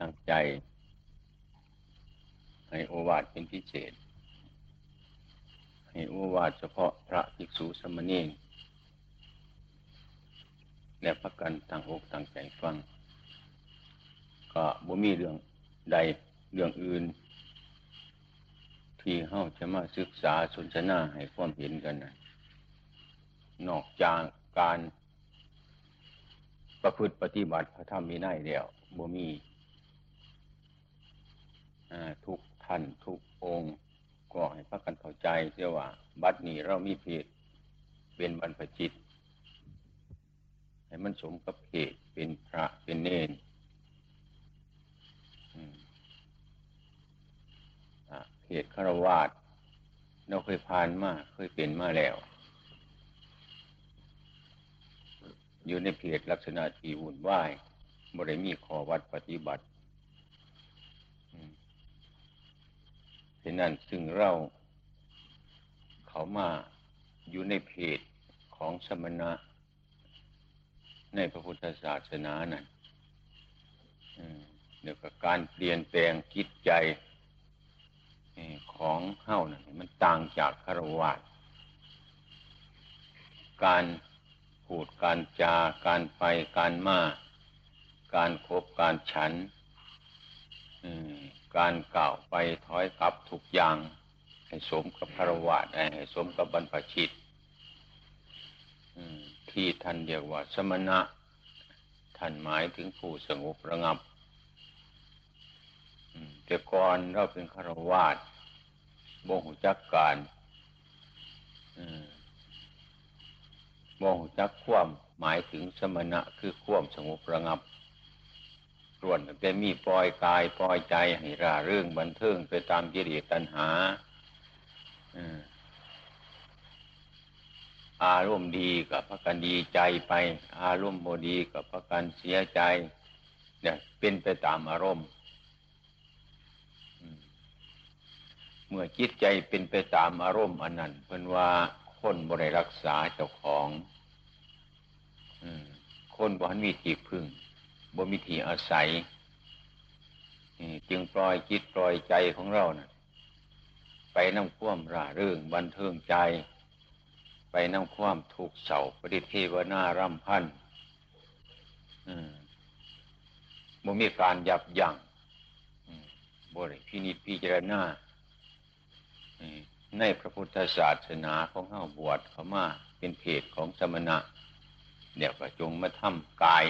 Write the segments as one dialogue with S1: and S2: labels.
S1: ตั้งใจ ให้โอวาทเป็นพิเศษ ให้โอวาทเฉพาะพระภิกษุสมณีและพักกันต่างอกต่างใจฟัง ก็บ่มีเรื่องใดเรื่องอื่น ที่เฮาจะมาศึกษาสนทนาให้ความเห็นกันนะนอกจากการประพฤติปฏิบัติพระธรรมมีไนเดียวบ่มี ทุกท่านทุกองค์ก็ให้พักกันเข้าใจเสียว่า บัดนี้เรามีเพศเป็นบรรพจิต ให้มันสมกับเพศเป็นพระเป็นเนนเพศฆราวาสเราเคยผ่านมาเคยเป็นมาแล้ว อยู่ในเพจลักษณะที่วุ่นวายบริมีขอวัดปฏิบัติ ฉะนั้นซึ่งเราเขามาอยู่ในเพจของสมณะ ในพระพุทธศาสนานั่นเดี๋ยวกับการเปลี่ยนแปลงจิตใจของเฮ้านั่นมันต่างจากคารวะการพูดการจาการไปการมา การครบการฉัน การกล่าวไปถอยกลับทุกอย่าง ให้สมกับพระวาทให้สมกับบรรพชิตที่ท่านเรียกว่าสมณะ ท่านหมายถึงผู้สงบระงับแต่ก่อนเราเป็นฆราวาสบ่งหูจักการบ่งหูจักคว่ำหมายถึงสมณะคือคว่ำสงบระงับ รวนแต่มีปล่อยกายปล่อยใจให้ร่าเรื่องบันเทิงไปตามกิเลสตัณหาอารมณ์ดีกับพระกันดีใจไป อารมณ์โมดีกับพระกันเสียใจ เนี่ยเป็นไปตามอารมณ์เมื่อจิตใจเป็นไปตามอารมณ์อันนั้นเป็นว่าคนบริรักษาเจ้าของคนบ่นมีที่พึ่ง บ่มีที่อาศัยจึงปล่อยจิตปล่อยใจของเรานะ่ะ ไปน้ำคว่ำร่าเรื่องบันเทิงใจ ไปน้ำคว่ำถูกเสาปฏิเทวนาร่ำพันบ่มีการยับยั้งบริพินิจพิจารณาในพระพุทธศาสนาของข้าบวชเขามาเป็นเพศของสมณะเดี๋ยวก็จงมาทำกาย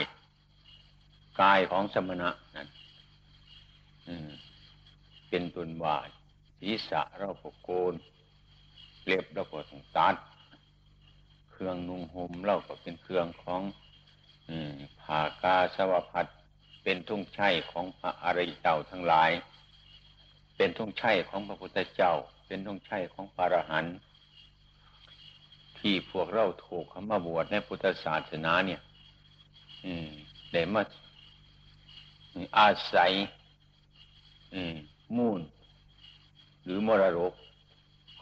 S1: กายของสมณะนั่นเป็นตุนวาศีรษะเราปกโกนเล็บเราก็ต้องตัด เครื่องนุ่งห่มเราก็เป็นเครื่องของผ่ากาสวพัดเป็นทุ่งไช่ของพระอริยเจ้าทั้งหลาย เป็นทุ่งไช่ของพระพุทธเจ้า เป็นทุ่งไช่ของพระอรหันต์ที่พวกเราถูกคำมาบวชในพุทธศาสนาเนี่ยได้มา อาศัยมูล หรือมรดก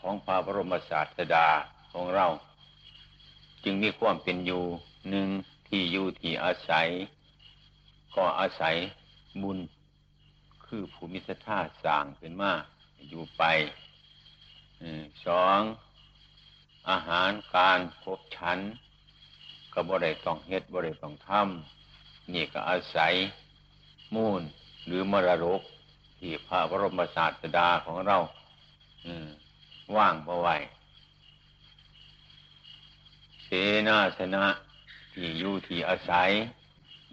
S1: ของพระบรมศาสดาของเรา จึงมีความเป็นอยู่หนึ่งที่อยู่ที่อาศัย ก็อาศัยบุญ คือภูมิสถาสร้างเป็นมาอยู่ไปสองอาหารการพบฉันก็บ่ได้ต้องเฮ็ดบ่ได้ต้องทำนี่ก็อาศัย มูลหรือมรดกที่พระบรมศาสดาของเราว่างเอาไว้เสนาสนะที่อยู่ที่อาศัย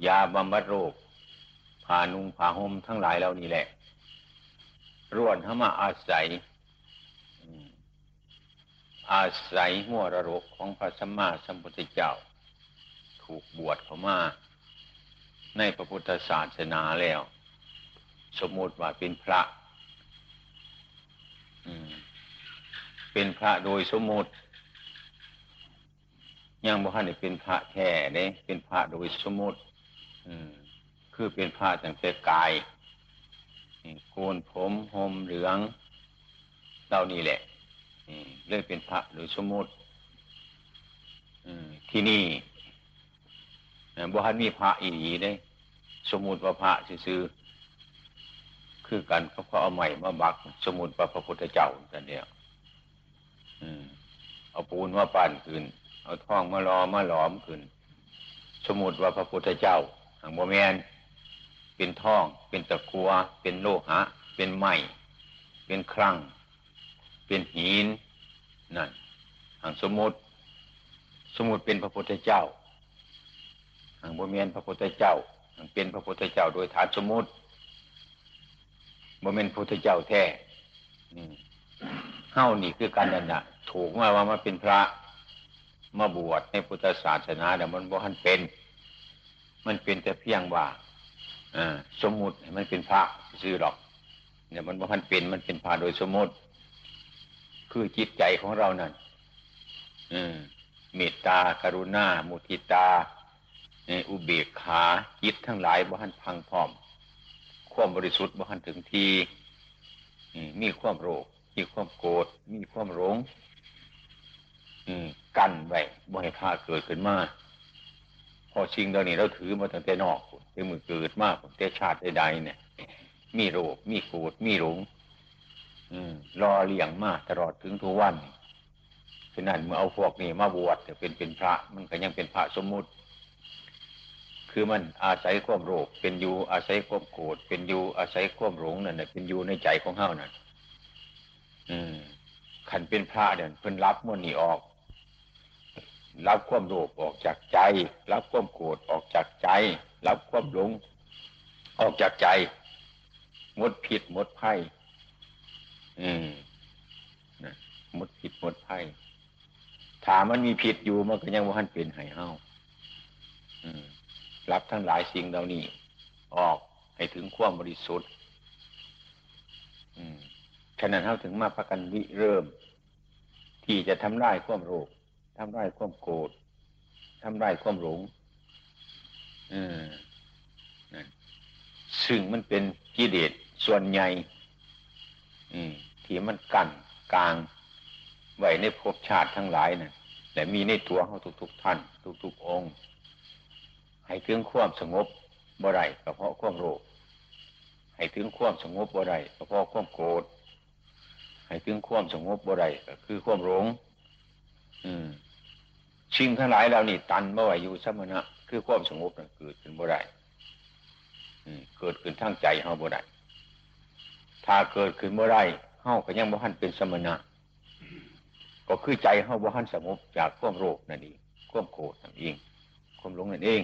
S1: ยาบำบัดโรคผานุงผาห่มทั้งหลายเหล่านี้แหละร่วนเข้ามาอาศัย อาศัยหัวระรกของพระสัมมาสัมพุทธเจ้า ถูกบวชเข้ามา ในพระพุทธศาสนาแล้ว สมมติว่าเป็นพระเป็นพระโดยสมมติยังบุคคลเป็นพระแท้เนี่ยเป็นพระโดยสมมติคือเป็นพระตั้งแต่กายโกนผมห่มเหลืองเหล่านี้แหละเลยเป็นพระหรือสมมติที่นี่บุหันมีพระอีหลีได้ สมมติว่าพระซื้อคือกันเขาก็เอาใหม่มาบัก สมุดพระพุทธเจ้ากันเดียเอาปูนมาปั่นขึ้น เอาท่องมาลอมาหลอมขึ้น สมุดว่าพระพุทธเจ้าหางโมเมนเป็นท่อง เป็นตะกัว เป็นโลหะ เป็นไม้เป็นครั่ง เป็นหินนั่นหางสมุดสมุดเป็นพระพุทธเจ้าหางโมเมนพระพุทธเจ้า เป็นพระพุทธเจ้าโดยฐานสมุดโมเมนพุทธเจ้าแท้เฮ้านี่คือการนั่นนะถูกมาว่ามาเป็นพระมาบวชในพุทธศาสนาแต่มันบ่ทันเป็น มันเป็นแต่เพียงว่าสมมุติมันเป็นพระซื้อหรอกเนี่ยมันบ่ทันเป็นมันเป็นพระโดยสมมติ คือจิตใจของเรานั่นเมตตากรุณา มุทิตา อุเบกขาจิตทั้งหลายบ่ทันพังพร้อม ความบริสุทธิ์บ่ทันถึงทีมีความโรค มีความโกรธมีความหลงกั้นไว้บ่ให้พาเกิดขึ้นมาพอชิงเดี๋ยวนี้เราถือมาตั้งแต่นอกแต่มือเกิดมากแต่ชาติใดๆเนี่ย มีโรค มีโกรธมีหลงรอเลี้ยงมาตลอดถึงทุกวันฉะนั้นเมื่อเอาพวกนี้มาบวชจะเป็นเป็นพระ มันก็ยังเป็นพระสมมุติ คือมันอาศัยความโรคเป็นอยู่อาศัยความโกรธเป็นอยู่อาศัยความหลงนั่นเป็นอยู่ในใจของเฮานั่นอืมขันเป็นพระเนี่ยเพิ่นรับมันนี่ออก รับความโลภออกจากใจ รับความโกรธออกจากใจ รับความหลง ออกจากใจหมดผิดหมดไพ่อืมนะหมดผิดหมดไพ่ถามมันมีผิดอยู่มันก็ยังว่าท่านเป็นไห้เฮา รับทั้งหลายสิ่งเหล่านี้ ออกให้ถึงความบริสุทธิ์ฉะนั้นเขาถึงมาพักกันวิเริ่ม ที่จะทำร้ายความโรคทำร้ายความโกรธทำร้ายความหลงซึ่งมันเป็นกิเลสส่วนใหญ่ที่มันกั้นกลางไว้ในภพชาติทั้งหลายนะ่ะแต่มีในตัวเขาทุกๆท่าน ทุกๆองค์ ให้ถึงความสงบบ่ไรก็เพราะความโรคให้ถึงความสงบบ่ไรก็เพราะความโกรธให้ถึงความสงบบ่ได้ก็คือความหลงอืมชิงทั้งหลายเรานี่ตันเมื่อไหร่อยู่สมณะคือความสงบเกิดขึ้นบ่ได้เกิดขึ้นทั้งใจเฮาบ่ได้ถ้าเกิดขึ้นบ่ได้เฮาก็ยังบ่หันเป็นสมณะก็คือใจเฮาบ่หันสงบจากความโรคนั่นเองความโกรธนั่นเองความหลงนั่นเอง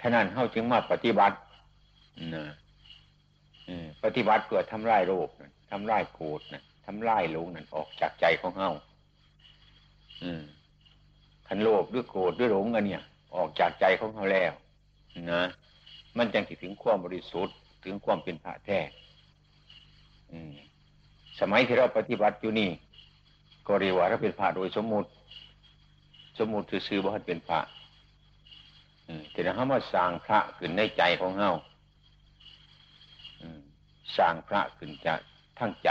S1: ฉะนั้นเฮาจึงมาปฏิบัตินะปฏิบัติเพื่อทำลายโรคนะทำลายโกรธนะทำลายหลงนั่นออกจากใจของเฮาขันโลภด้วยโกรธด้วยหลงอันเนี่ย ออกจากใจของเขาแล้วนะมันจังถึงความบริสุทธิ์ถึงความเป็นพระแท้สมัยที่เราปฏิบัติอยู่นี่ก็เรียกว่าเราเป็นพระโดยสมมุติ สมมุติคือซื้อบ่าเป็นพระ แต่ถ้าเขามาสร้างพระขึ้นในใจของเฮาสร้างพระขึ้นจากทั้งใจ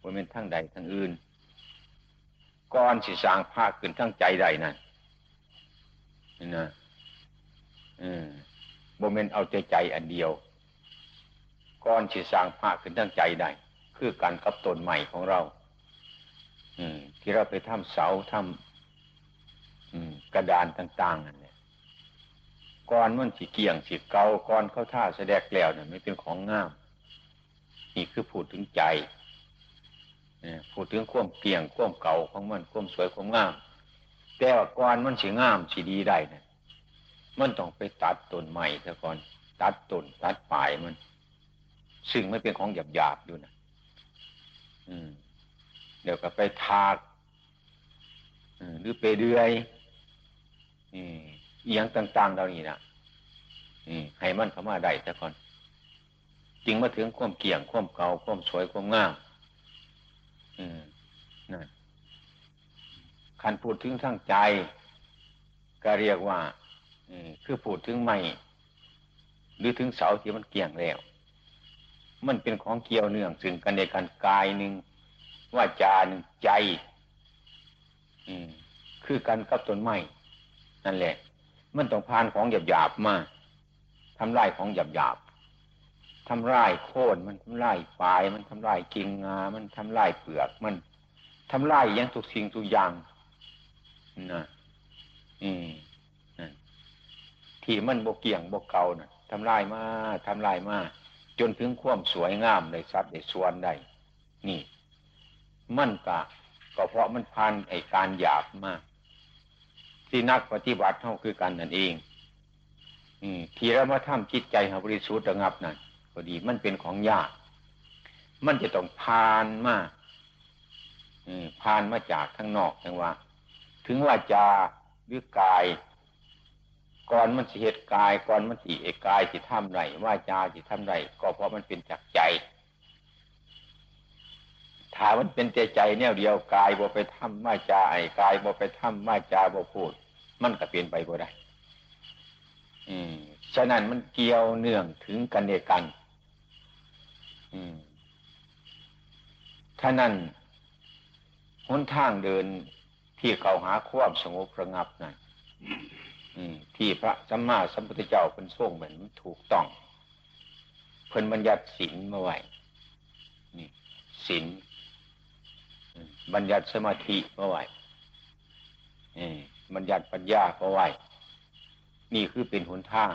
S1: ว่าเป็นทั้งใดทั้งอื่นก่อนสิสร้างพระขึ้นทั้งใจใดนั่นนี่นะอืมโมเมนเอาใจใจอันเดียวก่อนสิสร้างพระขึ้นทั้งใจใดคือการกับตนใหม่ของเรา อืม ที่เราไปทำเสาทำกระดานต่างๆนั่น ก้อนมันสีเกี่ยงสีเกาก้อนเข้าท่าแสดงแล้วเนี่ยไม่เป็นของงาม นี่คือพูดถึงใจพูดถึงความเกี่ยงความเก่าของมันความสวยความงาม แต่ว่าก่อนมันสีงามสีดีได้นะมันต้องไปตัดต้นใหม่ซะก่อน ตัดต้นตัดปลายมัน ซึ่งไม่เป็นของหยาบหยาบอยู่นะอืม เดี๋ยวก็ไปทากหรือไปเดือยอี หยังต่าง ๆ เหล่านี้นะให้มันเข้ามาได้ซะก่อน จึงมาถึงความเกี่ยงความเก่าความสวยความงามอืมนั่นคันพูดถึงทั้งใจ ก็เรียกว่าอืคือพูดถึงไม่หรือถึงเสาที่มันเกี่ยงแล้ว มันเป็นของเกี่ยวเนื่องซึ่งกันในการกายหนึ่งว่าจาหนึ่งใจ อืมคือกันกับต้นไม้นั่นแหละ มันต้องผ่านของหยาบๆมาทำลายของหยาบๆทำลายโค่นมันทำลายปลาย มันทำลายกิ่งงา มันทำลายเปลือก มันทำลายยังทุกสิ่งทุกอย่างนะอืมที่มันบกเกี่ยงบกเก่านะ่ะทำลายมาทำลายมาจนถึงความสวยงามในทรัพย์ในส่วนได้ นี่ มันกะก็เพราะมันพันไอการหยาบมาก ที่นักปฏิบัติเท่าคือกันนั่นเองที่เรามาทำจิตใจของบริสุทธิ์ระงับนั่นพอดีมันเป็นของยาก มันจะต้องผ่านมาผ่านมาจากข้างนอกจังว่า ถึงว่าจาหรือกาย ก่อนมันสิเหตุกาย ก่อนมันสิเอกายสิทำไรว่าจาสิทำไรก็เพราะมันเป็นจากใจถ้ามันเป็นใจใจแนวเดียวกายบ่ไปทำว่าจาไอ้กายบ่ไปทำว่าจาบ่พูด มันก็เปลี่ยนไปบ่ได้ฉะนั้นมันเกี่ยวเนื่องถึงกันเดียกันอืมท่านั้นหนทางเดินที่เขาหาความสงบระงับนั่นที่พระสัมมาสัมพุทธเจ้าเป็นส่งเหมือนถูกต้อง เพิ่นบัญญัติศีลมาไว้นี่ศีลบัญญัติสมาธิมาไว้ บัญญัติปัญญามาไว้ นี่คือเป็นหนทาง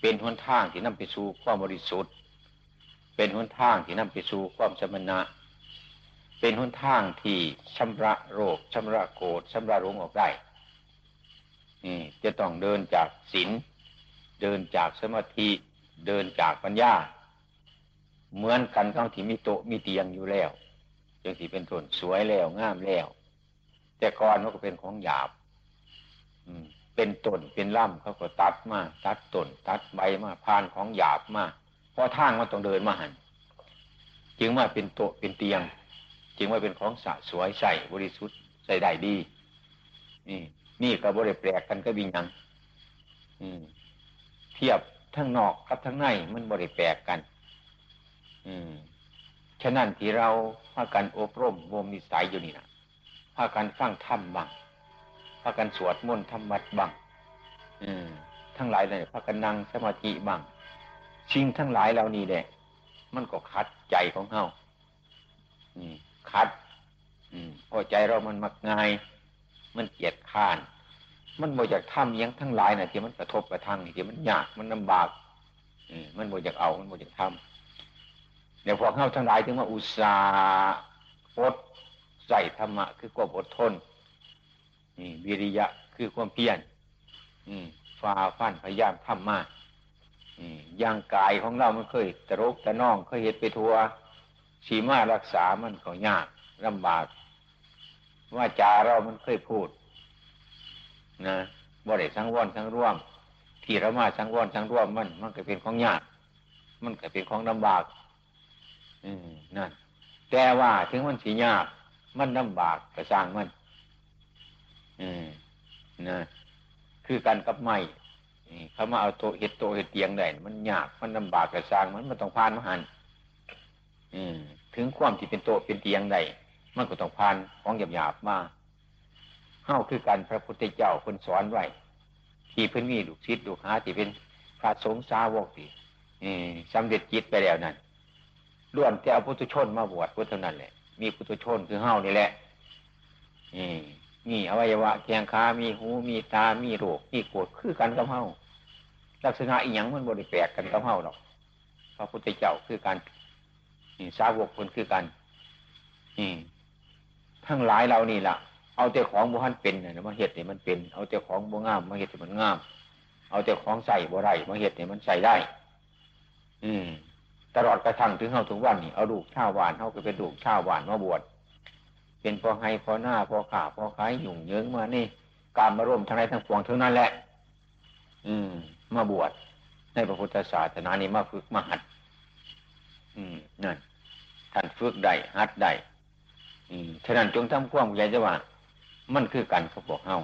S1: เป็นหนทางที่นำไปสู่ความบริสุทธิ์ เป็นหนทางที่นำไปสู่ความสมณะ เป็นหนทางที่ชำระโรคชำระโกรธชำระรงออกได้นี่จะต้องเดินจากศีล เดินจากสมาธิ เดินจากปัญญา เหมือนกันต้องที่มีโต๊ะมีเตียงอยู่แล้วจังที่เป็นต้นสวยแล้วงามแล้ว แต่ก่อนมันก็เป็นของหยาบเป็นต้นเป็นล่ำเขาก็ตัดมาตัดต้นตัดใบมาพานของหยาบมาเพราะทางมันต้องเดินมาหันจึงว่าเป็นโต๊ะเป็นเตียง จึงว่าเป็นของสะสวยใส่บริสุทธิ์ใส่ได้ดี นี่นี่กับบริแปลกกันก็บินยังเทียบทั้งนอกกับทั้งในมันบริแปลกกัน อืมฉะนั้นที่เราพากันอบรมบ่มนิสัยอยู่นี่นะากันฟังธรรมบ้างพากันสวดมนต์ทำวัดบ้างทั้งหลายเลยพากันนั่งสมาธิบ้างชิงทั้งหลายเหล่านี้แหละมันก็คัดใจของเฮาคัดพอใจเรามันมักง่าย มันเกียดข้าน มันบ่อยากทำยังทั้งหลายนะที่มันกระทบกระทั่งที่มันยากมันลำบากมันบ่อยากเอา มันบ่อยากทำเดี๋ยวพอเข้าทั้งหลายถึงว่าอุตสาห์อด ใส่ธรรมะคือความอดทนนี่วิริยะคือความเพียรฝ่าฟันพยายามทำมากย่างกายของเรามันเคยตะรกตะน่องเคยเห็ดไปทัวสีมารักษามันก็ยากลำบาก ว่าจาเรามันเคยพูด นะบ่ได้สังวรสังร่วม ที่เรามาสังวรสังร่วมมัน มันก็เป็นของยาก มันก็เป็นของลำบาก อืมนั่นแต่ว่าถึงมันสียาก มันลำบากก็สร้างมันนะคือกันกับไม้เขามาเอาโตเห็ดโตเห็ดเตียงได้มันยากมันลำบากกระสร้างมันมันต้องผ่านมหันถึงความที่เป็นโตเป็นเตียงได้มันก็ต้องผ่านของหยาบหยาบมาเข้าคือกันพระพุทธเจ้าคนสอนไว้ที่เพิ่อนมีลูกศิษย์ลูกหาที่เป็นพระสงฆ์สาวกที่สำเร็จจิตไปแล้วนั่นล้วนแต่เอาพุทธชนมาบวชพุทธนั้นแหละ มีพุทธชนคือเฮ้านี่แหละอืมมีอวัยวะแขงขามีหู มีตา มีโรค มีโกรธคือกันกับเฮาลักษณะอีหยังมันบริแปลกกันกับเฮาหรอกพระพุทธเจ้าคือกันนี่สาวกคนคือกันนี่ทั้งหลายเรานี่ล่ะ เอาแต่ของบุหันเป็นเนี่ยมาเห็ดเนี่ยมันเป็น เอาแต่ของบุงามมาเห็ดเนี่ยมันงาม เอาแต่ของใส่บุไรมาเห็ดเนี่ยมันใส่ได้ อืม ตลอดกระทั่งถึงเฮาถึงวันนี่เอาลูกชาววานเฮาก็เป็นลูกชาววานมาบวชเป็นพอให้พอหน้าพอขาพอขายหยุ่งเยิงมานี่การมาร่วมทั้งในทั้งปวงทั้งนั้นแหละ อืม มาบวชในพระพุทธศาสนานี้มาฝึกมาหัด อืมนั่นท่านฝึกได้หัดได้อืมฉะนั้นจงทำความใหญ่จะว่า มันคือกันเขาบอกเฮา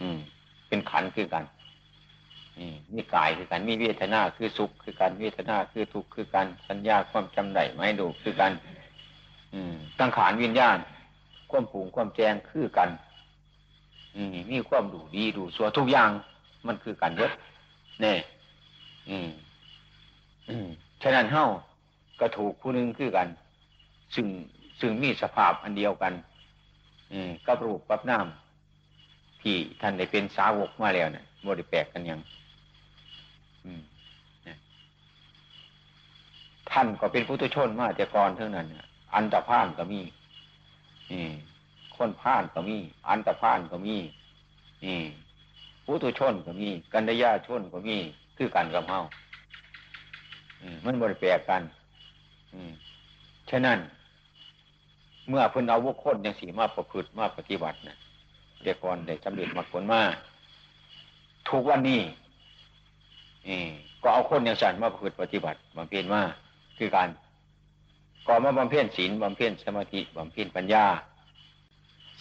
S1: อืม เป็นขันคือกัน มีกายคือกันมีเวทนาคือสุขคือกันเวทนาคือทุกข์คือกันสัญญาความจำได้ไม่ดูคือกันสังขารวิญญาณความผูงความแจงคือกันมีความดูดีดูสัวทุกอย่างมันคือกันเยอะแน่อืมอืมฉะนั้นเฮ้าก็ถูกผู้หนึ่งคือกัน ซึ่งซึ่งมีสภาพอันเดียวกัน อืมกับรูปกับน้ำที่ท่านได้เป็นสาวกมาแล้วเนะี่ยโมด้แปลกกันยัง ท่านก็เป็นพุทธชนมาแต่ก่อนเท่านั้นอันตรพานก็มีอืมคนพานก็มี อันตรพานก็มีอืมพุทธชนก็มี กันดยาชนก็มี คือกันกับเฮามันบริแปลกกันฉะนั้น เมื่อเพิ่นเอาวุคคลอย่างสีมาประพฤติมาปฏิบัตินะเด็กก่อนได้สำเร็จมรรคผลมาทุกวันนี้ ก็เอาคนอย่างสันมาประพฤติปฏิบัติบำเพ็ญมาคือการก่อมาบำเพ็ญศีลบำเพ็ญสมาธิบำเพ็ญปัญญา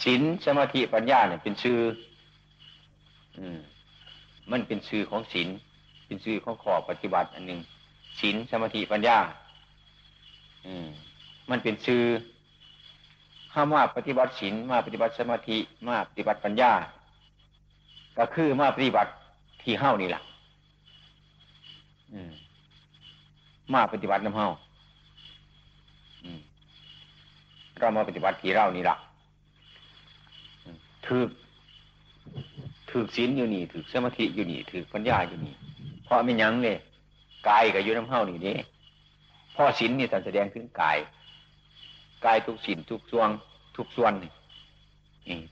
S1: ศีลสมาธิปัญญาเนี่ยเป็นชื่อ อืม มันเป็นชื่อของศีลเป็นชื่อของขอปฏิบัติอันหนึ่งศีลสมาธิปัญญา อืม มันเป็นชื่อข้ามาปฏิบัติศีลมาปฏิบัติสมาธิมาปฏิบัติปัญญา ก็คือมาปฏิบัติที่เฮ้านี่แหละ มาปฏิบัติน้ำเฮาเรามาปฏิบัติที่เรานี่ละถือถือศีลอยู่นี่ถือสมาธิอยู่นี่ถือปัญญาอยู่นี่เพราะไม่ยั้งเลยกายกับยุน้ำเฮานี่เด้พ่อศีลนี่แสดงถึงกายกายทุกสินทุกส่วนทุกส่วนนี่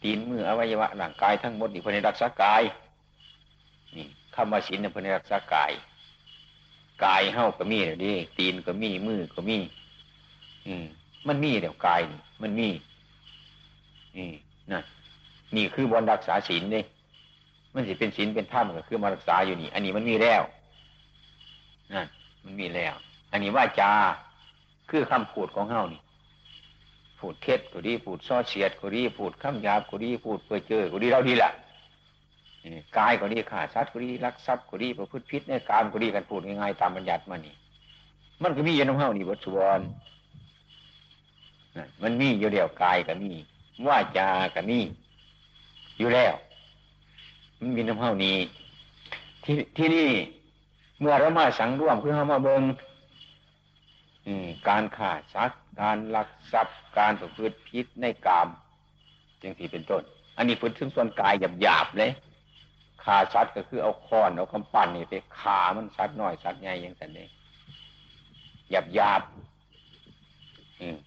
S1: ตีนมืออวัยวะร่างกายทั้งหมดนี่เพื่อรักษากายนี่คำว่าศีลเนี่ยเพื่อรักษากาย กายเฮ้าก็มีเดี๋ยวนี้ตีนก็มีมือก็มี อืม มันมีเดี๋ยวกายนี่มันมีนี่นะนี่คือบนรักษาศีลนี่มันสิเป็นศีลเป็นธรรมก็คือมารักษาอยู่นี่ อันนี้มันมีแล้วนั่นมันมีแล้ว อันนี้ว่าจาคือคำพูดของเฮานี่พูดเท็จก็ดีพูดซ้อเฉียดก็ดีพูดคำหยาบก็ดีพูดเพื่อเจอก็ดีเราดีแหละ กายก็ดีขาดชัดก็ดีรักทรัพย์ก็ดีประพฤติผิดในการก็ดีกันพูดง่ายๆตามบัญญัติมานี่ มันก็มีอยู่ในเฮานี่บทสวรมันมีอยู่เดียวกายก็มีว่าจาก็มีอยู่แล้ว มันมีน้ำเฮานี้ที่ที่นี่เมื่อเรามาสังร่วมเพื่อเอามาเบิงการขาดซักการลักทรัพย์ การประพฤติพิษในกามจึงสีเป็นต้น อันนี้พูดถึงส่วนกายหยาบๆเลย ขาชัดก็คือเอาค้อนเอาคำปั่นนี่ไปขามันชัดหน่อยชัดใหญ่ยังแต่นี้หยาบหยาบ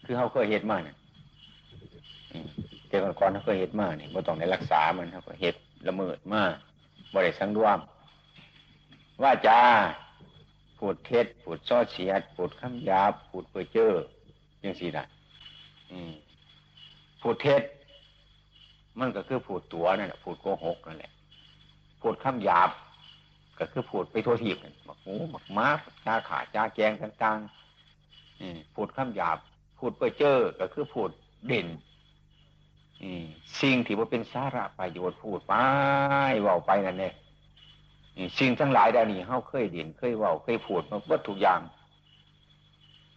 S1: คือเขาเคยเห็ดมาเนี่ยเจ้าก่อนเขาเคยเห็ดมาเนี่ยบ่ต้องในรักษามันเขาก็เห็ดละเมิดมาบ่ได้สังรวม ว่าจาพูดเท็จพูดซ้อเสียดพูดคำหยาบพูดเพื่อเจอยังสี่ได้พูดเท็จ มันก็คือพูดตัวนั่นแหละพูดโกหกนั่นแหละ พูดคำหยาบ ก็คือพูดไปทั่วทีบหมักหมูหมักม้าจ้าขาจ้าแกงต่างๆพูดคำหยาบ พูดเพื่อเจอก็คือพูดเด่นสิ่งที่ว่าเป็นสาระประโยชน์พูดไปว่าไปนั่นเองสิ่งทั้งหลายดานี้เขาเคยเด่นเคยว่าเคยพูดมาวัตถุอย่าง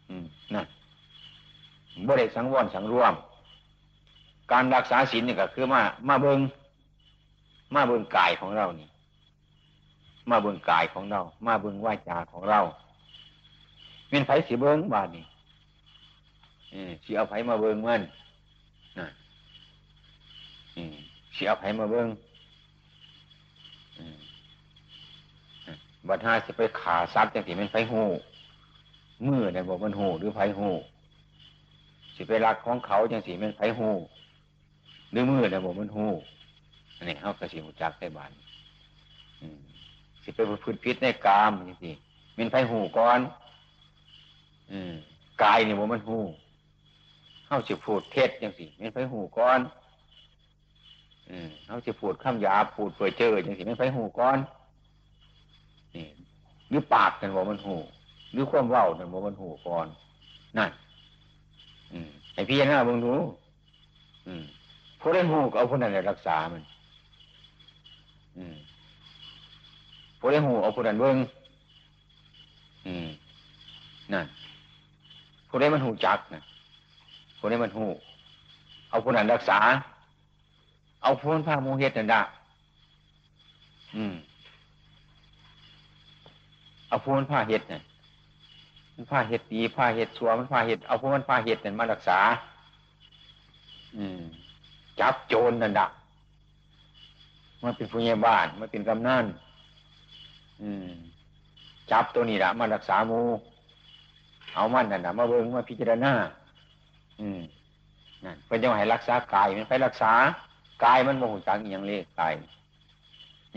S1: อืมนั่นบริสังวรสังรวม การรักษาศีลนี่ก็คือมา มาเบิง มาเบิงกายของเรานี่ มาเบิงกายของเรา มาเบิงวาจาของเราเป็นไผสีเบิงบาดนี่สีเอาไผมาเบิงมันนะสีเอาไผมาเบิงบัดห้าสิไปขาซัดจังสิเป็นไฟหูมือเนี่ยบอกมันหูหรือไฟหูสิไปรักของเขาจังสิเป็นไฟหูหรือมือเนี่ยบอกมันหู อันนี้เขากระสิหูจักได้บานสิไปพูดพิษในกามจังสิเป็นไฟหูก่อนอืมกายเนี่ยบอกมันหูเขาสิพูดเท็จจังสิเป็นไฟหูก่อนอืมเขาสิพูดข้ามยาพูดเปื่อยเจอจังสิเป็นไฟหูก่อนนี่หรือปากนั่นบอกมันหูหรือความเว้านั่นบอกมันหูก่อนนั่นอืมไอพี่หน้าบึงดูอืมผู้ได้หูก็เอาผู้นั้นรักษามัน ผู้ได้หูเอาผู้นั้นเบิ้งอืมนั่นผู้ได้มันหูจักนะผู้ได้มันหูเอาผู้นั้นรักษา เอาผู้นั้นพาโมเหตุนั่นได้อืมเอาผู้มันผ้าเห็ดนี่ยมันผ้าเห็ดดีผ้าเห็ดชัวมันผ้าเห็ดเอาผู้มันผ้าเห็ดนี่ยมารักษา อืม จับโจรนั่นดัก มันเป็นผู้ใหญ่บ้านมันเป็นกำนันจับตัวนี้ละมารักษามูเอามันนั่นนะมาเบิ่งมาพิจารณาอืมนั่นเป็นยังไงรักษากายมันไปรักษากายมันโมโหจังอย่างเลขกาย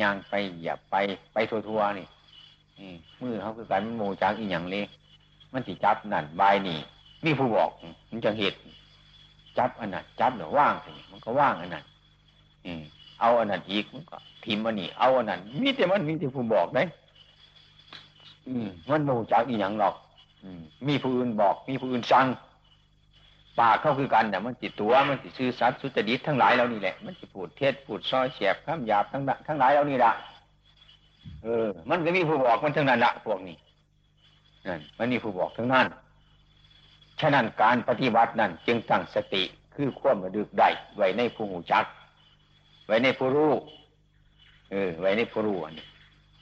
S1: ย่างไปอย่าไปไปทั่วๆนี่มือเขาคือการมันโมจังอีหยังเลขมันสิจับนั่นบายนี่มีผู้บอกมันจะเหตุจับอันนั้นจับเดี๋ยวว่างสิมันก็ว่างอันนั้นอืม เอาอันนั้นอีกมันก็ทิมมันนี่เอาอันนั้นมีแต่มันมีแต่ผู้บอกได้อืมมันโมจักอีหยังหรอก อืมมีผู้อื่นบอก มีผู้อื่นสั่งปากเขาคือกันเนี่ยมันติดตัวมันติดซื่อสัตย์สุจริตทั้งหลายเรานี่แหละ มันจะพูดเทศพูดซ้อยแฉบข้ามหยาบทั้งทั้งหลายเรานี่ละเออ มันก็มีผู้บอกมันทั้งนั้นละพวกนี้นั่นมันมีผู้บอกทั้งนั้นฉะนั้นการปฏิบัตินั้นจึงตั้งสติคือความระดึกได้ไว้ในผู้หูจัก ไว้ในผู้รู้เออ ไว้ในผู้รู้อันนี้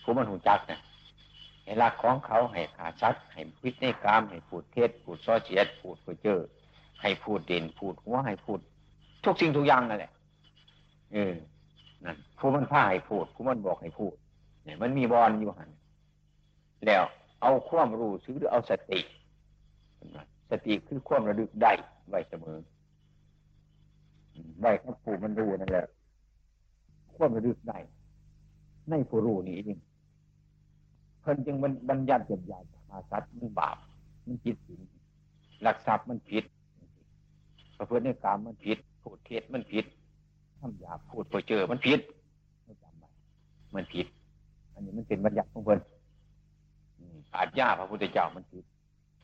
S1: ผู้มันหูจักนะให้รักของเขาให้ขาชัดให้พิษในกาม ให้พูดเทศพูดซ้อเฉียดพูดเพื่อเจอ ให้พูดเด่นพูดหัวให้พูด ทุกสิ่งทุกอย่างนั่นแหละเออนั่นผู้มันพาให้พูดผู้มันบอกให้พูดเนี่ยมันมีบอลอยู่หันแล้วเอาความรู้ซื้อเอาสติสติคือความระลึกได้ไว้เสมอไว้ครับผู้มันรู้นั่นแหละ ความระลึกได้ในผู้รู้นี่เองเพิ่นจึงมันบัญญัติหยาบอาสัตมันบาป มันผิดศีลหลักทรัพย์มันผิดประพฤติในกรรมมันผิดพูดเท็จมันผิดทำหยาพูดไปเจอมันผิดไม่จำไว้มันผิด อันนี้มันเป็นบัญญัติของเพิ่นอาจยาพระพุทธเจ้ามันผิด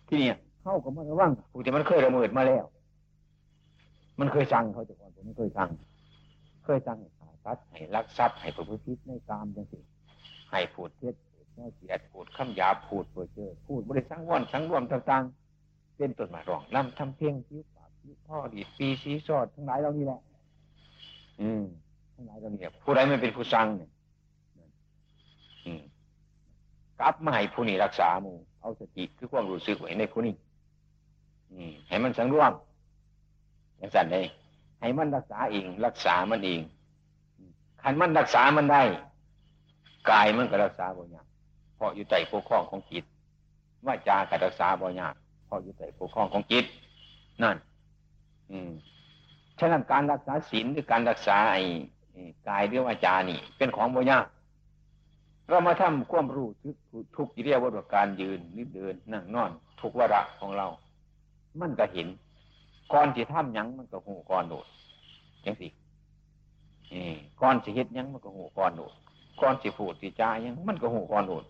S1: ที่นี่เข้ากับมันระวังผู้ที่มันเคยระเมิดมาแล้ว มันเคยสั่งเขาแต่ก่อนผมไม่เคยสั่ง เคยสั่ง ให้ขาทัดให้รักทรัพย์ให้ประพฤติในกรรมจังสิให้พูดเท็จพูดเสียดพูดคำหยาพูดเพื่อเจอพูดบริสังวรสังรวมต่างๆเป็นต้นมาร้องลำทำเพียงคิ้วปากพ่อดีปีสีสอดทั้งหลายเรานี่แหละอืมทั้งหลายเรานี่ผู้ใดไม่เป็นผู้สั่งเนี่ยอืมกลับมาให้ผู้นี้รักษาหมู่เอาสติคือความรู้สึกไว้ในผู้นี้อืมให้มันสังรวมอย่างสั่นเลยให้มันรักษาเอง รักษามันเองันมันรักษามันได้กายมันก็รักษาบ่ยากเพราะอยู่ใต้ปกครองของจิตว่าจากรักษาบ่ยากเพราะอยู่ใต้ปกครองของจิตนั่น อืมฉะนั้นการรักษาศีลหรือการรักษาไอ้กายหรือวาจานี่ เป็นของบ่ยากเรามาทำความรู้ทุกทุกกิริยาวัตการยืนนิดเดินนั่งนอน ทุกวาระของเรา มันก็เห็นก่อนที่ทำยังมันก็หูก่อนโดดยังสิ ก่อนสิเฮ็ดยังมันก็หูก่อนโดดก่อนสิพูดสิจายังมันก็หูก่อนโดด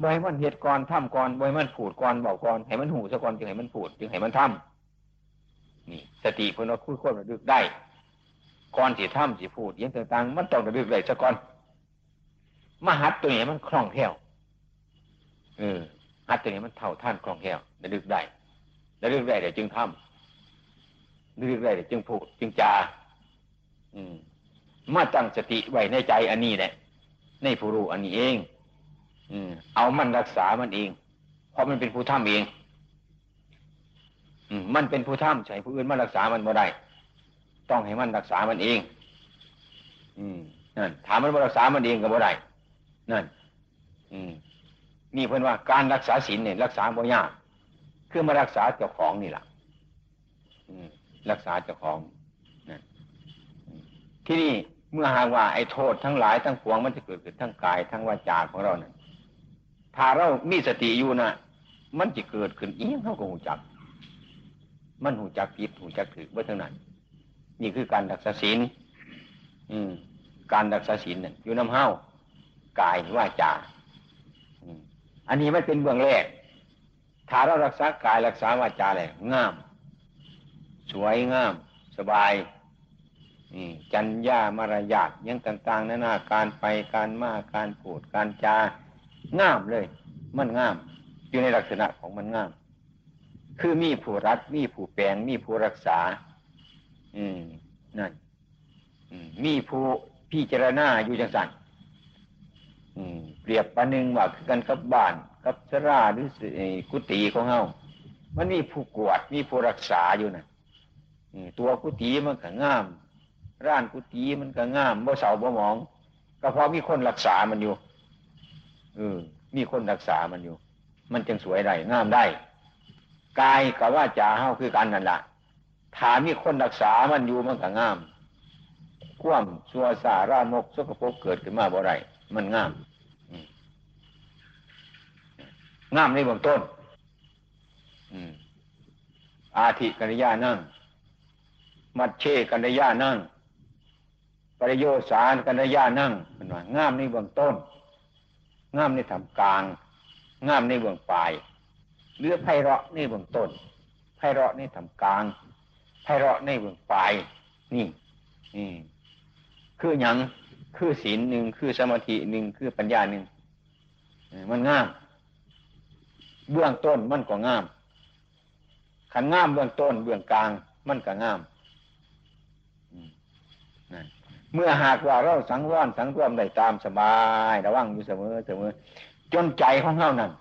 S1: บ่ให้มันเฮ็ดก่อนทำก่อนบ่ให้มันพูดก่อนบอกก่อนให้มันหูซะก่อนจึงให้มันพูดจึงให้มันทำนี่ สติเพื่นว่าคุยควบระลึกได้ก่อนสิทำสิพูดยังต่างๆ มันต้องระลึกได้ซะก่อนมหัดตัวนี้มันคล่องแคล่วเออหัดตัวนี้มันเท่าท่านคล่องแคล่วระลึกได้ระลึกได้เดี๋ยวจึงทำระลึกได้เดี๋ยวจึงพูดจึงจา อืม มาตั้งสติไว้ในใจอันนี้แหละ ในผู้รู้อันนี้เอง อืม เอามันรักษามันเอง เพราะมันเป็นผู้ทำเองมันเป็นผู้ท่ำใช่ผู้อื่นมารักษามันบ่ได้ ต้องให้มันรักษามันเอง อืมนั่นถามมันมารักษามันเองก็บ่ได้นั่น อืม นี่เพื่อนว่าการรักษาศีลเนี่ย รักษาบ่ยากคือมารักษาเจ้าของนี่แหละรักษาเจ้าของนั่นที่นี่ เมื่อหากว่าไอ้โทษทั้งหลายทั้งปวงมันจะเกิดขึ้นทั้งกายทั้งวาจาของเราเนี่ยถ้าเรามีสติอยู่นะมันจะเกิดขึ้นอีกเขาก็หูจัก มันหูจักผิดหูจักถือว่าทั้งนั้น นี่คือการรักษาศีลอืม การรักษาศีลเนี่ยอยู่น้ำเห้ากายว่าจาอันนี้ไม่เป็นเบื้องแรก ถ้าเรารักษากายรักษาวาจาเลยงาม สวยงาม สบาย จัญญามารยาทยังต่างๆนานาการไปการมาการพูดการจากามเลย มันงาม อยู่ในลักษณะของมันงาม คือมีผู้รักมีผู้แปลงมีผู้รักษา อืมนั่นมีผู้พิจารณาอยู่จังสันเปรียบประหนึ่งว่าคือกันกับบ้านกกับสราหรือกุฏิของเฮามันมีผู้กวดมีผู้รักษาอยู่นะตัวกุฏิมันก็งาม ร้านกุฏิมันก็งามบ่เสาบ่หมอง ก็เพราะมีคนรักษามันอยู่เออมีคนรักษามันอยู่ มันจึงสวยได้งามได้กายกับว่าจ่าเฮาคือกันนั่นแหละถามีคนรักษามันอยู่มันก็งามคว่ำชัวสาร่ามกสกปรกเกิดขึ้นมาบ่ไรมันงามงามในเบื้องต้นอาธิกัญญานั่ง มัดเชกัญญานั่ง ปริโยสารกัญญานั่งเป็นว่างามในเบื้องต้น งามในทำกลาง งามในเบื้องปลายเลือไพเราะในเบื้องต้นไพเราะในทำกลางไพเราะในเบื้องปลายนี่นี่คืออย่งคือศีลหนึ่งคือสมาธิหนึ่งคือปัญญาหนึ่งมันงาม เบื้องต้นมันก็งามขันงามเบื้องต้นเบื้องกลาง มันก็งาม เมื่อหากว่าเราสังวรสังรวมได้ตามสบายระวังอยู่เสมอเสมอ จนใจของเฮานั้น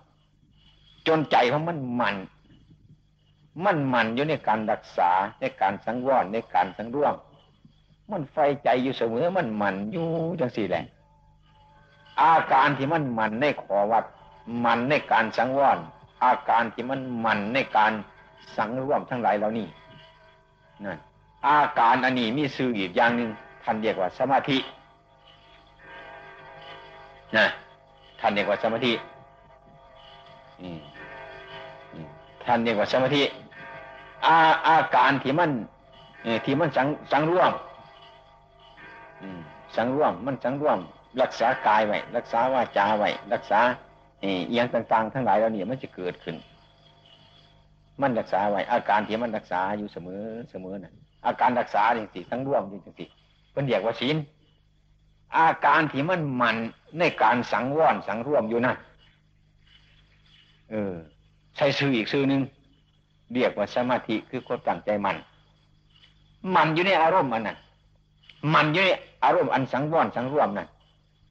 S1: จนใจของมันมันมันมันอยู่ในการรักษาในการสังวรในการสังรวม มันไฟใจอยู่เสมอมันมันอยู่จังสี่แหละอาการที่มันมันในขอวัดมันในการสังวรอาการที่มันมันในการสังร่วมทั้งหลายเหล่านี้นั่นอาการอันนี้มีสื่ออีกอย่างหนึ่ง ท่านเรียกว่าสมาธินะท่านเรียกว่าสมาธิท่านเรียกว่าสมาธิอาอาการที่มันที่มันสังสังร่วมสังร่วมมันสังร่วม รักษากายไว้รักษาวาจาไว้รักษาเอียงต่าง ๆ ทั้งหลายแล้วเนี่ยมันจะเกิดขึ้น มันรักษาไว้อาการที่มันรักษาอยู่เสมอเสมอน่ะอาการรักษาจริงสิทั้งร่วมจริงสิ เป็นเรียกว่าศีลอาการที่มันมันในการสังวรสังร่วมอยู่นั่นเออ ใช้ซื้ออีกซื้อหนึ่งเรียกว่าสมาธิคือความตั้งใจมัน มันอยู่ในอารมณ์มันน่ะมันอยู่ในอารมณ์อันสังวรสังร่วมนั่น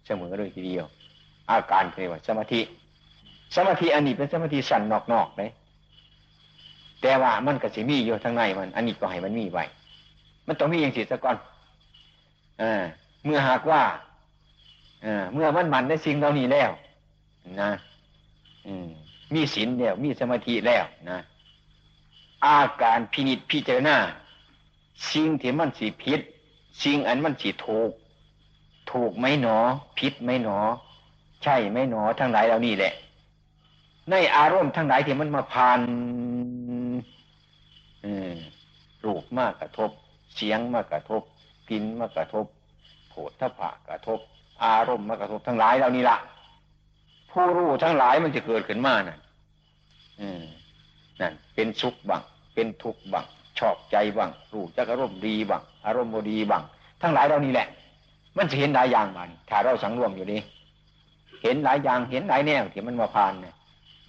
S1: เสมอเลยทีเดียว อาการเรียกว่าสมาธิ สมาธิอันนี้เป็นสมาธิสั่นนอกๆเลยแต่ว่ามันก็จะมีอยู่ทางในมัน อันนี้ก็ให้มันมีไว้มันต้องมีอย่างสิสะก่อน เมื่อหากว่าอเมื่อมันมันในสิ่งเหล่านี้แล้วนะมีศีลแล้ว มีสมาธิแล้วนะ อาการพินิจพิจารณาสิ่งที่มันสีพิษสิ่งอันมันสิถูก ถูกไหมหนอผิดไหมหนอ ใช่ไหมหนอ ทั้งหลายเหล่านี้แหละ ในอารมณ์ทั้งหลายที่มันมาผ่านรูปมากกระทบ เสียงมากกระทบ กินมากระทบโผฏฐพะกระทบ อารมณ์มากระทบทั้งหลายเหล่านี้ละผู้รู้ทั้งหลายมันจะเกิดขึ้นมานั่นนั่นเป็นสุขบังเป็นทุกข์บังชอบใจบ้างรู้จักอารมณ์ดีบ้างอารมณ์บดีบ้างทั้งหลายเรานี่แหละ มันจะเห็นหลายอย่างมาถ้าเราสังรวมอยู่นี้เห็นหลายอย่างเห็นหลายแนวที่มันมาผ่านเนี่ย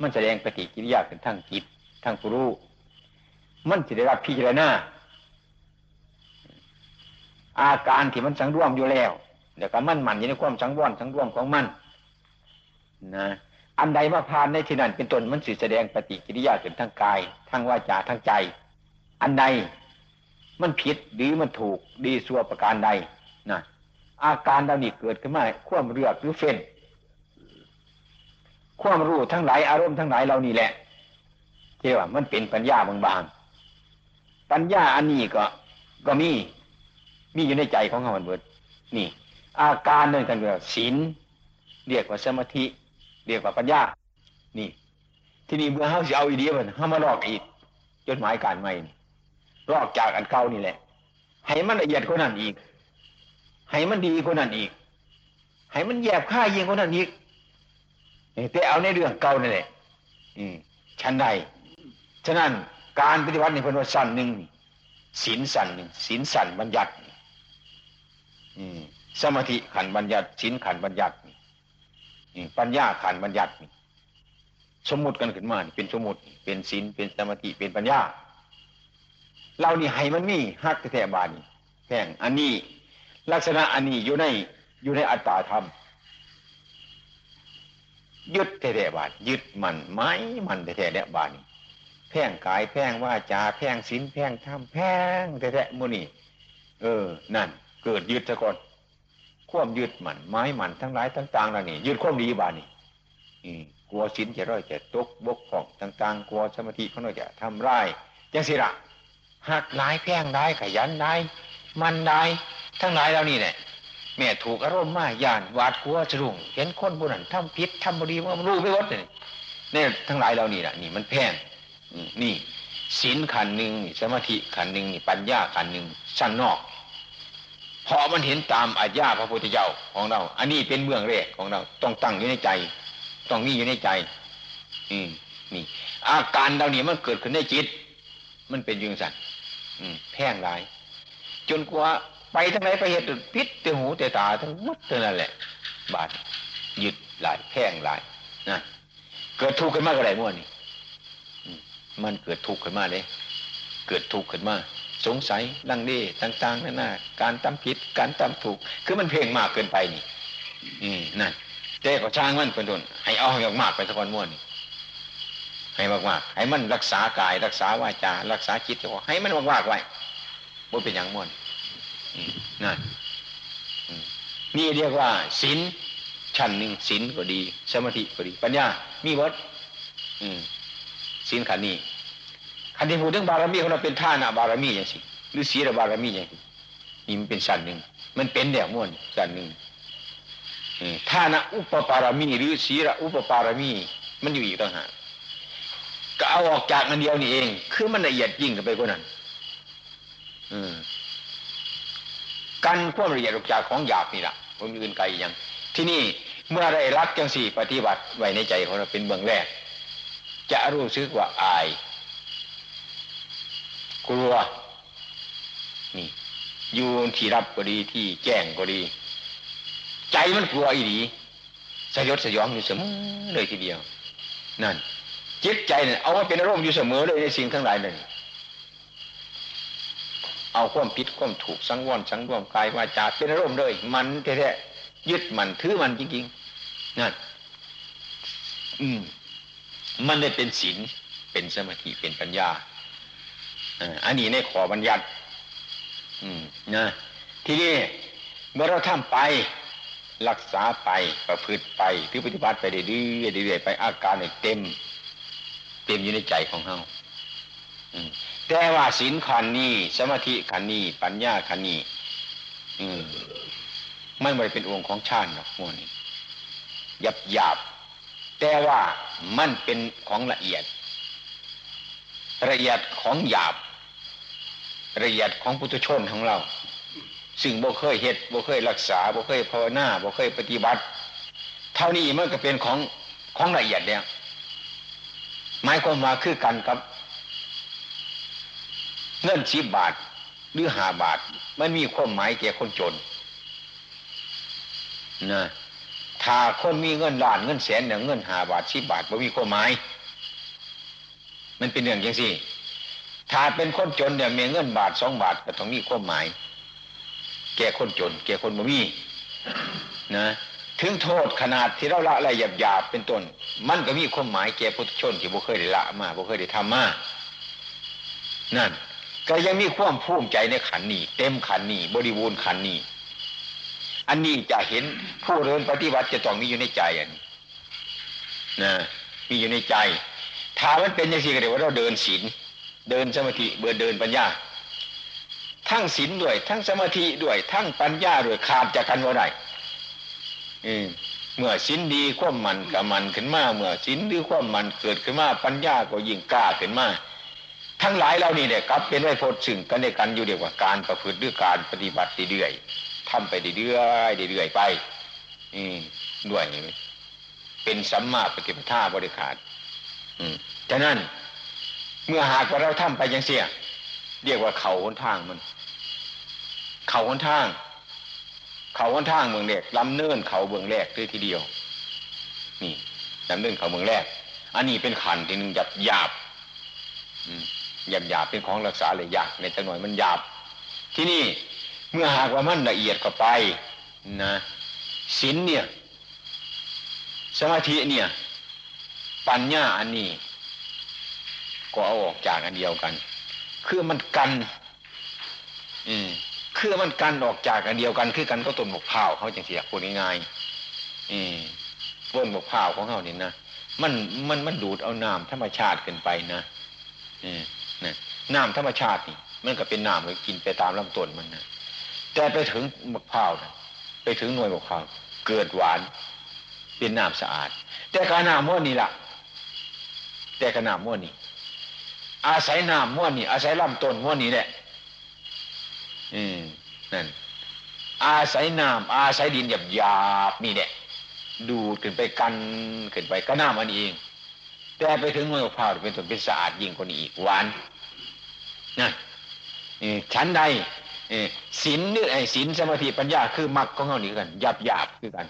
S1: มันแสดงปฏิกิริยาเป็นทั้งจิตทั้งผู้รู้มันจะได้รับพิจารณา อาการที่มันสังรวมอยู่แล้วเดี๋ยวก็มั่นมันอยู่ในความสังวรสังรวมของมันนะอันใดมาผ่านในที่นั้นเป็นต้นมันสิแสดงปฏิกิริยาเป็นทั้งกายทั้งวาจาทั้งใจ อันใดมันผิดหรือมันถูกดีสัวประการใดนะอาการเหล่านี้เกิดขึ้นมาควมเรือกหรือเฟ้นความรู้ทั้งหลายอารมณ์ทั้งหลายเหล่านี้แหละเที่ว่ามันเป็นปัญญาบางๆปัญญาอันนี้ก็ ก็มี มีอยู่ในใจของเขาเบิดนี่ อาการนั่นกันเรียกศีลเรียกว่าสมาธิ เรียกว่าปัญญา นี่ ที่นี่เมื่อเขาจะเอาอีเดียมันเขามาลอกอีกจดหมายการใหม่ลอกจากอันเก่านี่แหละ ให้มันละเอียดกว่านั้นอีก ให้มันดีกว่านั้นอีก ให้มันแยบค่ายยิ่งกว่านั้นอีกแต่เอาในเรื่องเก่านี่แหละอืมชั้นใดฉะนั้นการปฏิบัติในพนวสันหนึ่งศีลสันหนึ่งศีลสันบัญญัติ สมาธิขันบัญญัติศีลขันบัญญัติปัญญาขันบัญญัติสมมุติกันขึ้นมาเป็นสมมุติเป็นศีลเป็นสมาธิเป็นปัญญา เรานี่ให้มันมีฮักแท้บานแห่งอันนี้ ลักษณะอันนี้อยู่ในอยู่ในอัตตาธรรม ยึดแท้บาดยึดมันไม้มันแท้ๆเนี่ยบานี่แพ่งกายแพ่งว่าจาแพ่งศีลแพ่งธรรมแพ่งแท้ๆมุนี่เออ นั่น เกิดยึดซะก่อนควมยึดมันไม้มันทั้งหลายทั้งต่างแล้วนี่ยึดควมดีบาดนี่กลัวศีลจะร้อยจะตกบกพร่องต่างๆกลัวสมาธิเขาหน่อยจะทำร้ายจังสิละหักหลายแพ่งได้ขยันได้มันได้ทั้งหลายแล้วนี่แหละแม่ถูกอารมณ์มากย่านวาดกลัวสะดุ้งเห็นคนบุญนั้นทำผิดทำบดีมันรู้ไม่ลดเลยนี่ทั้งหลายเรานี่แหละนี่มันแพงนี่ศีลขันหนึ่งสมาธิขันหนึ่งปัญญาขันหนึ่งชั้นนอก เพราะมันเห็นตามอาญาพระพุทธเจ้าของเรา อันนี้เป็นเมืองแรกของเรา ต้องตั้งอยู่ในใจ ต้องมีอยู่ในใจ อืมนี่ อาการเราเนี่ยมันเกิดขึ้นในจิต มันเป็นยังสันแพงหลาย จนกว่าไปทั้งไหนไปเหตุพิษแต่หูแต่ตาทั้งมัดเท่านั้นแหละ บาดยึดหลายแพงหลายนะเกิดทุกข์ขึ้นมาก็ได้ม่วนนี่มันเกิดทุกข์ขึ้นมาเลย เกิดทุกข์ขึ้นมา สงสัยลังเลต่าง ๆนั่นน่ะการตำผิดการตำถูก คือมันเพ่งมากเกินไปนี่ อืมนั่นเจ๊ก็ช่างมันเป็นต้นให้เอาให้มากไปสักวันม่วนให้มากๆให้มันรักษากาย รักษาวาจารักษาจิตให้มันมากๆไว้บ่เป็นอย่างม่วนนั่นนี่เรียกว่าศีลชั้นหนึ่งศีลก็ดี สมาธิก็ดี ปัญญา มีวัดศีลขันนี้ ขันที่พูดถึงบารมีของเราเป็นท่านะบารมีอย่างสิหรือศีลบารมีอย่างสินี่มันเป็นชั้นหนึ่งมันเป็นแบบม้วนชั้นหนึ่งท่านะอุปปารมี หรือศีลอุปปารมี มันอยู่อีกต่างหากก็เอาออกจากอันเดียวนี่เอง คือมันละเอียดยิ่งกันไปกว่านั้นกันความละเอียดออกจากของหยาบนี่แหละผมอื่นไกลย่างที่นี่เมื่อได้รักจังสี่ปฏิบัติไว้ในใจของเราเป็นเบื้องแรก จะรู้สึกว่าอาย กลัว นี่อยู่ที่รับก็ดีที่แจ้งก็ดี ใจมันกลัวอีดีสยดสยองอยู่เสมอเลยทีเดียว นั่น จิตใจเนี่ยเอาไว้เป็นอารมณ์อยู่เสมอเลยในสิ่งทั้งหลายเลยเอาความผิดความถูกสังวรสังรวมกายวาจาเป็นอารมณ์เลย มันแท้ๆยึดมันถือมันจริงๆนั่นอืม มันได้เป็นศีลเป็นสมาธิเป็นปัญญา อันนี้ในขอบัญญัติอนะทีนี้เมื่อเราทำไปรักษาไปประพฤติไปถือปฏิบัติไปเรื่อยๆเรื่อยๆไปอาการเต็ม เต็มอยู่ในใจของเราแต่ว่าศีลขันนี้สมาธิขันนี้ปัญญาขันนี้อืมมันไม่เป็นองค์ของชาติหรอกมวกนี้หยับหยาบแต่ว่ามันเป็นของละเอียด ละเอียดของหยาบ ละเอียดของพุทธชนของเรา ซึ่งบ่เคยเหตุบ่เคยรักษาบ่เคยภาวนาบ่เคยปฏิบัติ เท่านี้มันก็เป็นของของละเอียดเนี่ยหมายความว่าคือกันกับเงินสิบบาทหรือห้าบาท มันมีความหมายแก่คนจนนะถ้าคนมีเงินล้านเงินแสนเนี่ยเงินห้าบาทสิบบาทมันมีความหมาย มันเป็นเรื่องอย่างสิ ถ้าเป็นคนจนเนี่ยมีเงินบาทสองบาทก็ต้องมีความหมาย แก่คนจน แก่คนบ่มีนะ ถึงโทษขนาดที่เราละอะไรหยาบหยาบเป็นต้น มันก็มีความหมายแก่พุทธชนที่บุเคยได้ละมาบุเคยได้ทำมานั่น ก็ยังมีความภูมิใจในขันนี้ เต็มขันนี้ บริบูรณ์ขันนี้ อันนี้จะเห็นผู้เดินปฏิบัติจะต้องมีอยู่ในใจอันนี้นะมีอยู่ในใจ ถ้ามันเป็นอย่างสี่ก็เรียกว่าเราเดินศีล เดินสมาธิเบื่อเดินปัญญา ทั้งศีลด้วย ทั้งสมาธิด้วย ทั้งปัญญาด้วยขาดจากกันว่าไดเมื่อศีลดีความมันกับมันขึ้นมา เมื่อศีลหรือความมันเกิดขึ้นมาปัญญาก็ยิ่งกล้าขึ้นมาทั้งหลายเรานี่เนี่ยครับเป็นไว้พดซึ่งกันในกันอยู่เดียวกับการประพฤติด้วยการปฏิบัติเรื่อยๆทำไปเรื่อยๆเรื่อยๆไป อืด้วยเป็นสัมมาปฏิปทาบริขารอืมฉะนั้น เมื่อหากว่าเราทำไปยังเสียเรียกว่าเขาหนทางมัน เขาหนทาง เขาหนทางเมืองแรกลำเนินเขาเมืองแรกด้วยทีเดียว นี่ลำเนินเขาเมืองแรก อันนี้เป็นขันที่หนึ่งหยาบหยาบหยาบหยาบเป็นของรักษาเลยยากในจังหน่อยมันหยาบ ที่นี่เมื่อหากว่ามันละเอียดเข้าไปนะศีลเนี่ย สมาธิเนี่ย ปัญญาอันนี้ ก็เอาออกจากอันเดียวกัน คือมันกัน อืมคือมันกันออกจากอันเดียวกัน คือกันก็ต้นบกเผาเขาจังเสียพูดง่ายๆอืมต้นบกเผาของเขาเนี่ยนะมันมันมันดูดเอาน้ำธรรมชาติขึ้นไปนะอืมนะน้ำธรรมชาตินี่ มันก็เป็นน้ำเลยกินไปตามลำต้นมันนะแต่ไปถึงบกเผานะไปถึงหน่วยบกเผาเกิดหวานเป็นน้ำสะอาด แต่การน้ำม้วนนี่ละแต่การน้ำม้วนนี่ อาศัยน้ำม้วนนี่อาศัยลำต้นม้วนนี่แหละอืมนั่นอาศัยน้ำอาศัยดินหยาบหยาบนี่แหละดูดขึ้นไปกันขึ้นไปก็น้ำมันเอง แต่ไปถึงหน่วยบกเผาเป็นต้นเป็นสะอาดยิ่งกว่านี้อีกหวานนั่นชั้นใดศีลนี่ไอ้ศีลสมาธิปัญญาคือมรรคของเขานี่กันหยาบหยาบคือกัน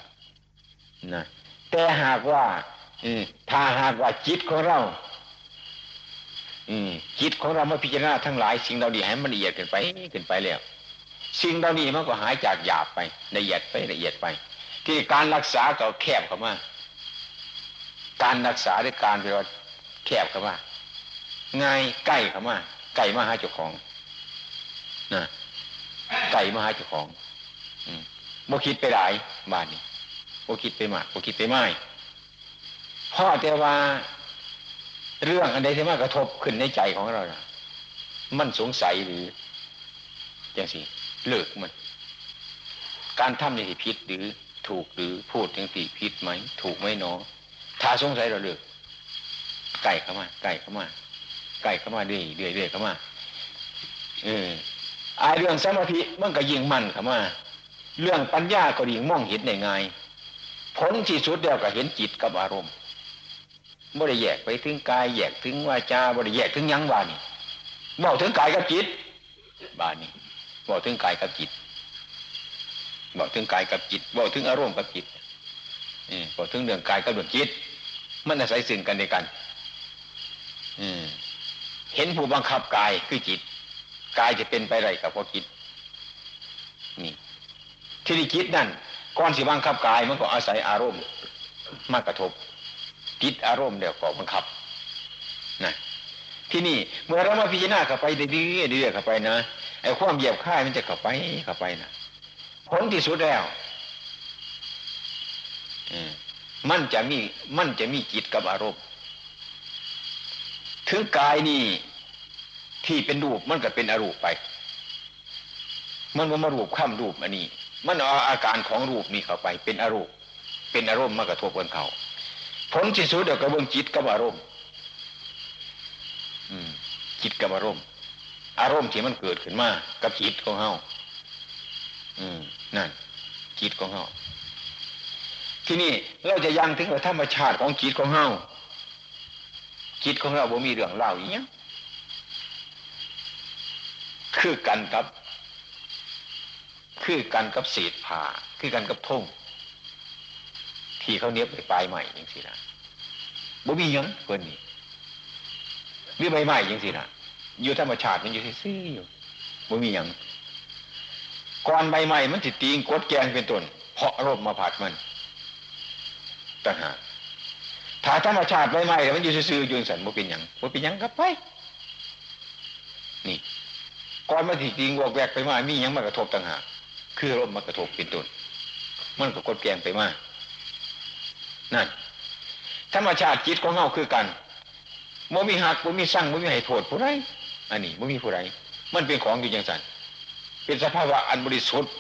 S1: นะแต่หากว่าถ้าหากว่าจิตของเรา จิตของเรามาพิจารณาทั้งหลาย สิ่งเราดีให้มันละเอียดขึ้นไปขึ้นไปแล้วสิ่งเรานี้มันก็หายจากหยาบไปละเอียดไปละเอียดไป ที่การรักษาก็แคบเข้ามาการรักษาด้วยการเป็นว่าแคบเข้ามาง่ายใกล้เข้ามาใกล้มาหาเจ้าของนะไก่มาหาเจ้าของโมคิดไปหลายบ้านนี้โมคิดไปมากโมคิดไปไม่พ่อแต่ว่า เรื่องอันใดที่มากระทบขึ้นในใจของเรานะมันสงสัยหรืออย่างสิเลิกมัน การทำในที่ผิดหรือถูกหรือพูดอย่างที่ผิดไหม ถูกไหมเนาะถ้าสงสัยเราเลิกไก่เข้ามาไก่เข้ามาไก่เข้ามาเรื่อยเรื่อยเรื่อยเข้ามาเออไอเรื่องสมาธิมันก็ยิงมันเข้ามาเรื่องปัญญาก็ยิงมองเห็นได้ง่ายผลที่สุดเดียวก็เห็นจิตกับอารมณ์ บ่ได้แยกไปถึงกายแยกถึงวาจาบ่ได้แยกถึงยังบานี่บอกถึงกายกับจิตบานี่บอกถึงกายกับจิตบอกถึงกายกับจิตบอกถึงอารมณ์กับจิตบอกถึงเรื่องกายกับเรื่องจิต มันอาศัยสิ่งกันในกันเห็นผู้บังคับกายคือจิตกายจะเป็นไปไรกับพอคิดนี่ ที่นี่คิดนั่นก้อนสีบังคับกายมันก็อาศัยอารมณ์มากระทบ จิตอารมณ์เดี๋ยวก็บังคับนะที่นี่เมื่อเรามาพิจารณาเข้าไปเรื่อยๆเรื่อยๆเข้าไปนะไอ้ความเหยียบค่ายมันจะเข้าไปเข้าไปนะผลที่สุดแล้วมันจะมีมันจะมีจิตกับอารมณ์ ถึงกายนี่ที่เป็นรูปมันก็เป็นอรูปไป มันมารูปข้ามรูปอันนี้ มันเอาอาการของรูปนี้เข้าไป เป็นอรูป เป็นอารมณ์มากระทบกันเขา ผลที่สุดเดี๋ยวกระเบื้องจิตกับอารมณ์จิตกับอารมณ์ อารมณ์ที่มันเกิดขึ้นมากับจิตของเฮาอืมนั่นจิตของเฮาที่นี่เราจะยังถึงธรรมชาติของจิตของเฮาจิตของเราบ่มีเรื่องเล่าอย่างนี้คือกันกับ คือกันกับเศษผ่าคือกันกับทง ที่เขาเนี้ยไปปลายใหม่ยังสินะบ่มียังเพิ่นนี่มีใบใหม่ยังสินะอยู่ธรรมชาติมันอยู่ซื่ออยู่บ่มียังก่อนใบใหม่มันติดตีงกดแกงเป็นต้นเพราะรบมาผัดมันต่างหากถ้าธรรมชาติใบใหม่มันอยู่ซื่ออยู่สันบ่เป็นยังบ่เป็นยังก็ไป นี่ก่อนมาถี่จริงวอกแวกไปมามียังมากระทบต่างหากคือลมมากระทบเป็นต้นมันก็กดแกงไปมา นั่นธรรมชาติจิตของเงาคือกันบ่มีหักบ่มีสั่งบ่มีให้โทษผู้ใดอันนี้บ่มีผู้ใดมันเป็นของอยู่อย่างสันเป็นสภาวะอันบริสุทธิ์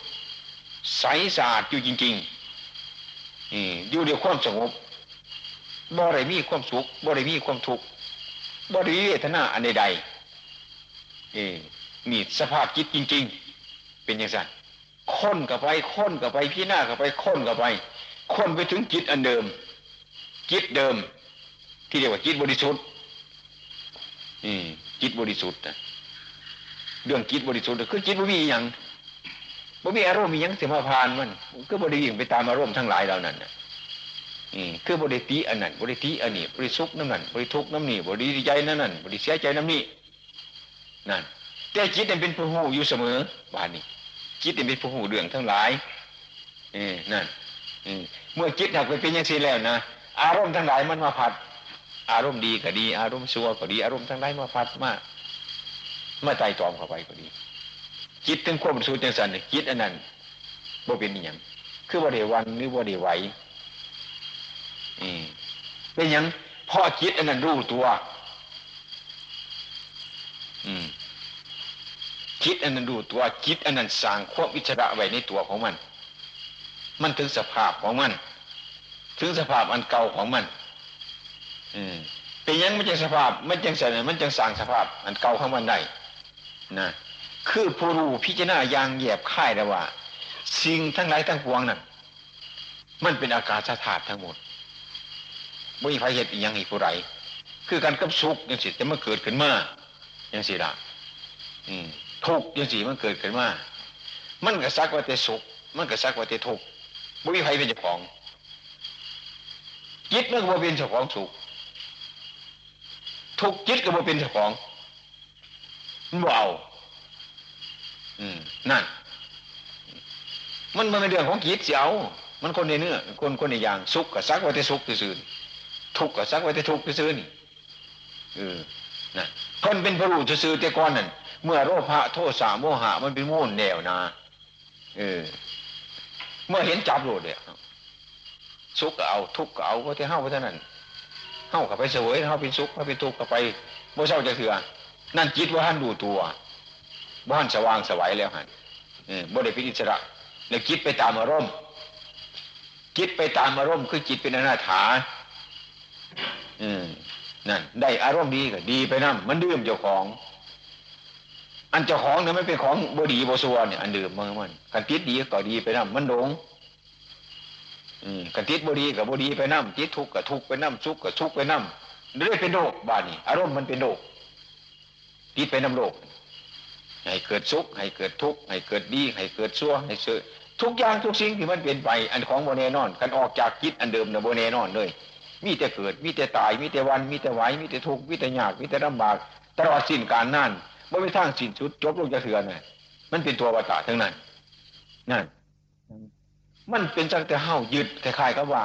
S1: ใสสะอาดอยู่จริงๆอยู่เดียวความสงบบ่ได้มีความสุขบ่ได้มีความทุกข์บ่ได้มีเวทนาอันใดๆนี่สภาพจิตจริง ๆ เป็นอย่างไรค้นกับไปค้นกับไปพี่หน้ากับไปค้นกับไป ค้นไปถึงจิตอันเดิม จิตเดิม ที่เรียกว่าจิตบริสุทธิ์นี่จิตบริสุทธิ์เรื่องจิตบริสุทธิ์คือจิตบ่มีอย่างบ่มีอารมณ์มีอย่างเสียมาพานมันก็บริยิ่งไปตามอารมณ์ทั้งหลายเหล่านั้นคือบริตีอันนั้นบริตีอันนี้บริสุขน้ำนั่นบริทุกน้ำนี่บริใจนั่นนั่นบริเสียใจน้ำนี่นั่นแต่จิตเป็นผู้หูอยู่เสมอบานนี้จิตเป็นผู้หูเรื่องทั้งหลายเอนั่น เมื่อจิตหักไปเป็นอย่างนี้แล้วนะ
S2: อารมณ์ทั้งหลายมันมาผัด อารมณ์ดีก็ดี อารมณ์ชั่วก็ดี อารมณ์ทั้งหลายมาผัดมามาใจตอมเข้าไปก็ดี จิตถึงควบสูตรจังสันจิตอันนั้นบ่เป็นอย่างคือบ่ได้วันหรือบ่ได้ไหวอืมเป็นอย่างพ่อจิตอันนั้นรู้ตัว อืมจิตอันนั้นรู้ตัวจิตอันนั้นสร้างควบวิชระไว้ในตัวของมัน มันถึงสภาพของมัน ถึงสภาพอันเก่าของมัน อืมเป็นยังไม่ใช่สภาพไมันจังสันมันจังสร้างสภาพ อันเก่าของมันได้นะคือผู้รู้พิจารณาอย่างแยบค่ายแล้วว่า สิ่งทั้งหลายทั้งปวงนั้นมันเป็นอากาศธาตุทั้งหมดไม่มีใครเห็นอีกอย่างอีกผู้ไรคือการกับสุขยังสิจะมาเกิดขึ้นมาอย่างสิละทุกยังสิมันเกิดขึ้นมา มันก็ซักว่าแต่สุขมันก็ซักว่าแต่ทุกไม่มีใครเป็นเจ้าของจิตมันก็บ่เป็นเจ้าของสุขทุกจิตก็บ่เป็นเจ้าของมันบ่เอาอืมนั่น มันมันเป็นเรื่องของจิตเสียวมันคนในเนื้อคนคนในอย่างสุขกับซักไว้แต่สุขซื่อทุกข์กับซักไว้แต่ทุกข์ซื่อนี่เออนั่นคนเป็นพระรูซื่อแต่ก่อนนั่นเมื่อโรคพระโทษสามโมหะมันเป็นมุ่นแนวนาเออ เมื่อเห็นจับโลดเนี่ยสุขก็เอาทุกข์ก็เอาเพราะที่เฮาเพราะนั้นเฮากับไปเสวยเฮาเป็นสุขเฮาเป็นทุกข์กับไปโมเศร้าจะเถื่อนั่นจิตว่าท่านดูตัวบ้านสว่างสวัยแล้วฮะบ่ได้เป็นอิสระแล้วคิดไปตามอารมณ์คิดไปตามอารมณ์คือจิตเป็นอนาถาอืมนั่นได้อารมณ์ดีก็ดีไปนั่นมันดื่มเจ้าของ อันเจ้าของเนี่ยไม่เป็นของบดีบสัวเนี่ยอันดื่มมันมันกันติดดีก็ดีไปนั่นมันหลงอืมกันติดบดีกับบดีไปนั่นติดทุกข์กับทุกข์ไปนั่นทุกข์กับทุกข์ไปนั่นเรื่อยเป็นโลกบ้านนี่อารมณ์มันเป็นโลกติดไปน้ำโลกให้เกิดสุขให้เกิดทุกข์ให้เกิดดีให้เกิดชั่วให้เกิดทุกอย่างทุกสิ่งที่มันเป็นไป อันของโมเนนอนกันออกจากจิตอันเดิมนะโมเนนอนเลย มีแต่เกิดมีแต่ตายมีแต่วันมีแต่ไหวมีแต่ทุกข์มีแต่ยากมีแต่ลำบากตลอดสิ้นการนั่น ว่าไม่ทางสิ้นสุดจบลงจะเถื่อนเลยมันเป็นตัววัฏฏะทั้งนั้น นั่น มันเป็นจังแต่เห่ายึดคล้ายๆกับว่า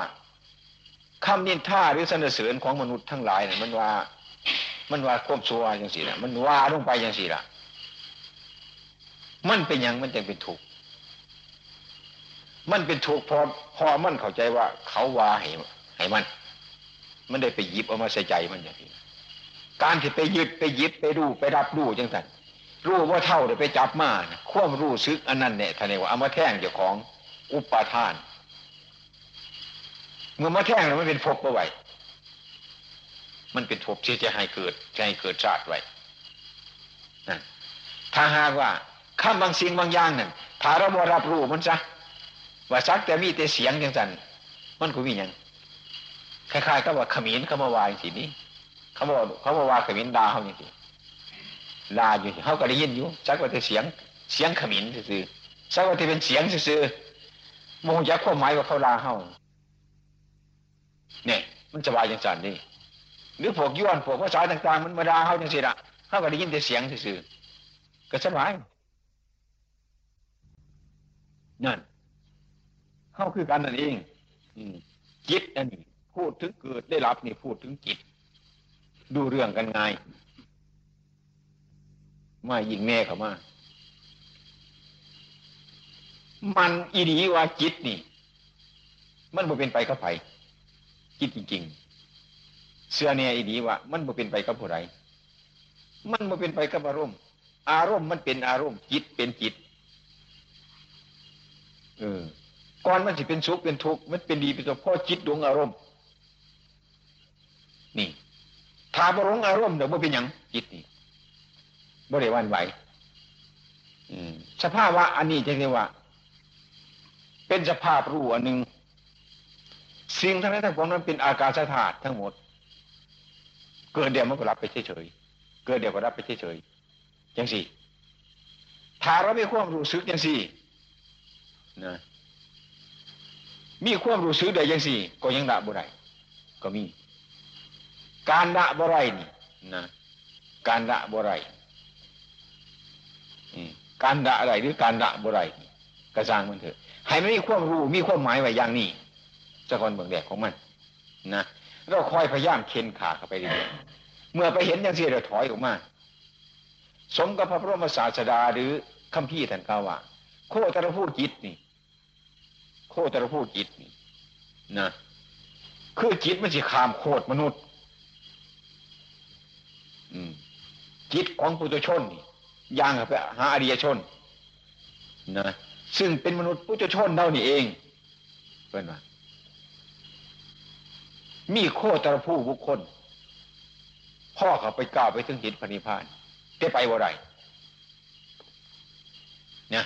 S2: คำนินท่าหรือสนเสริญของมนุษย์ทั้งหลายเนี่ยมันว่า มันว่าควบชัวอย่างสี่ละมันว่าลงไปอย่างสี่ละมันเป็นอย่างมันจึงเป็นถูกมันเป็นถูกพอพอมันเข้าใจว่า เขาว่าให้ให้มัน มันได้ไปหยิบเอามาใส่ใจมันอย่างนี้ การที่ไปยึดไปยิบไปดูไปรับรู้จังสันรู้ว่าเท่าเดี๋ยวไปจับมาควมรู้ซึกอันนั้นเนี่ยท่านเรียกว่าเอามาแท่งเจ้าของอุปาทาน เมื่อมาแท่งแล้วมันเป็นภพเอาไว้มันเป็นภพที่จะให้เกิดจะให้เกิดชาติไว้นั่นถ้าหากว่าข้ามบางสิ่งบางอย่างนั่นถ้าเราบ่รับรู้มันซะว่าซักแต่มีแต่เสียงอย่างสันมันก็มีอย่างคล้ายๆกับว่าขมิ้นเข้ามาวายสินี้ เขาบอกเขาบอกว่าขมิ้นดาเขาอย่างสิดาอยู่เขาก็ได้ยินอยู่ซักว่าแต่เสียงเสียงขมิ้นซื่อซักว่าแต่เป็นเสียงซื่อโมงยักษ์ความหมายว่าเขาลาเขาเนี่ย มันจะวายอย่างสันนี่หรือพวกย้อนพวกภาษาต่าง ๆ มันมาดาเขาอย่งสิละเขาก็ได้ยินแต่เสียงซื่อก็สบายนั่นเข้าคือกันนั่นเองจิตอันนี้พูดถึงเกิดได้รับนี่พูดถึงจิต ดูเรื่องกันไงมายิงแม่เขามา มันอีดีว่าจิตนี่ มันบ่เป็นไปกับไผจิตจริงๆเสื้อเนี่ยอีดีว่า มันบ่เป็นไปกับผู้ใดมันบ่เป็นไปกับอารมณ์ อารมณ์มันเป็นอารมณ์ จิตเป็นจิต เออก่อนมันจะเป็นสุขเป็นทุกข์มันเป็นดีเป็นสุขเพราะจิตดวงอารมณ์ นี่ ถ้าบรงอารมณ์เดี๋ยวมันเป็นอย่างจิตนี่บริวันไหวสภาพว่าอันนี้จะเรียกว่า เป็นสภาพรู้อันหนึ่งสิ่งทั้งนั้นทั้งปวงนั้นเป็นอากาศธาตุทั้งหมด เกิดเดียวมันก็รับไปเฉยๆเกิดเดียวก็รับไปเฉยๆอย่างสี่ถ้าเราไม่ความรู้สึกอย่างสี่นะมีความรู้สึกได้ยังสี่ ก็ยังละบ่ไรก็มี การละบ่ไรนี่นะการละบ่ไรการละอะไรหรือการละบ่ไรกระซังมันเถอะให้ไม่มีความรู้มีความหมายไว้อย่างนี้จะก่อนเบื้องแรกของมัน นะเราคอยพยายามเค้นขาเข้าไปเรื่อยเมื่อไปเห็นอย่างที่เราถอยออกมา สมกับพระบรมศาสดาหรือคำพี่ท่านกล่าวว่าโคตรพูดจิตนี่ โคตรพูดจิตนี่นะคือจิตมันสิขามโคตรมนุษย์ จิตของปุถุชนย่างไปหาอริยชนนะซึ่งเป็นมนุษย์ปุถุชนเท่านี้เองเป็นว่ามีโคตรผู้บุคคล พ่อเขาไปกล่าวไปถึงหินพนิพานได้ไปบ่ไรเนี่ย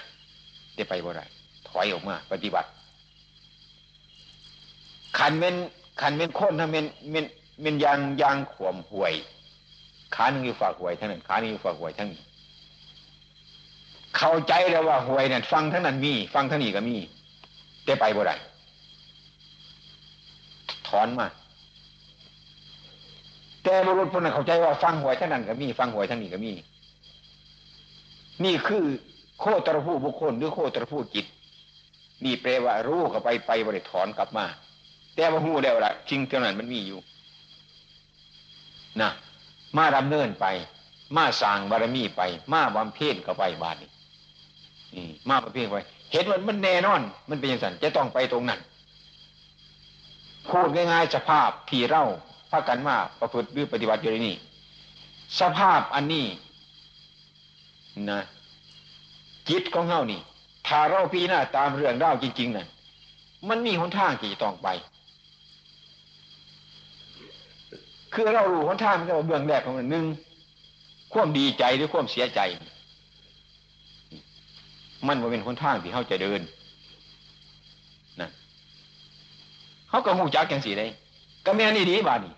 S2: ได้ไปบ่ไรถอยออกมา ปฏิบัติขันเม็นขันเม็นคนถ้าเม็นเม็นเม็นยางยางขวมห่วย ขาหนึ่งอยู่ฝากหวยทั้งนั้นขาหนึ่งอยู่ฝากหวยทั้งนี้เข้าใจแล้วว่าหวยเนี่ยฟังทั้งนั้นมี ฟังทั้งนี้ก็มีได้ไปบ่ไรถอนมาแต่บุรุษคนนั้นเข้าใจว่าฟังหวยทั้งนั้นก็มี ฟังหวยทั้งนี้ก็มี นี่คือโคตรผู้บุคคลหรือโคตรผู้จิต นี่แปลว่ารู้ก็ไปไปบริถอนกลับมา แต่ว่าหูแล้วละจริงเท่านั้นมันมีอยู่ นะ มาดำเนินไป มาสร้างบารมีไป มาบำเพ็ญก็ไปบาดนี้มาบำเพ็ญไป เห็นมันมันแน่นอน มันเป็นอย่างนั้นจะต้องไปตรงนั้นพูดง่ายๆสภาพที่เราพากันมาประพฤติหรือปฏิบัติอยู่ในนี้สภาพอันนี้นะจิตของเฮานี่ถ้าเราพีหน้าตามเรื่องเล่าจริง ๆนั่นมันมีหนทางที่จะต้องไป คือเรารู้หนทางมันก็เบื้องแรกของมันหนึ่งความดีใจหรือความเสียใจ มันว่าเป็นหนทางที่เขาจะเดินนะเขาก็หูจักอย่างสีได้ก็แม่นี่ดีบ้านี่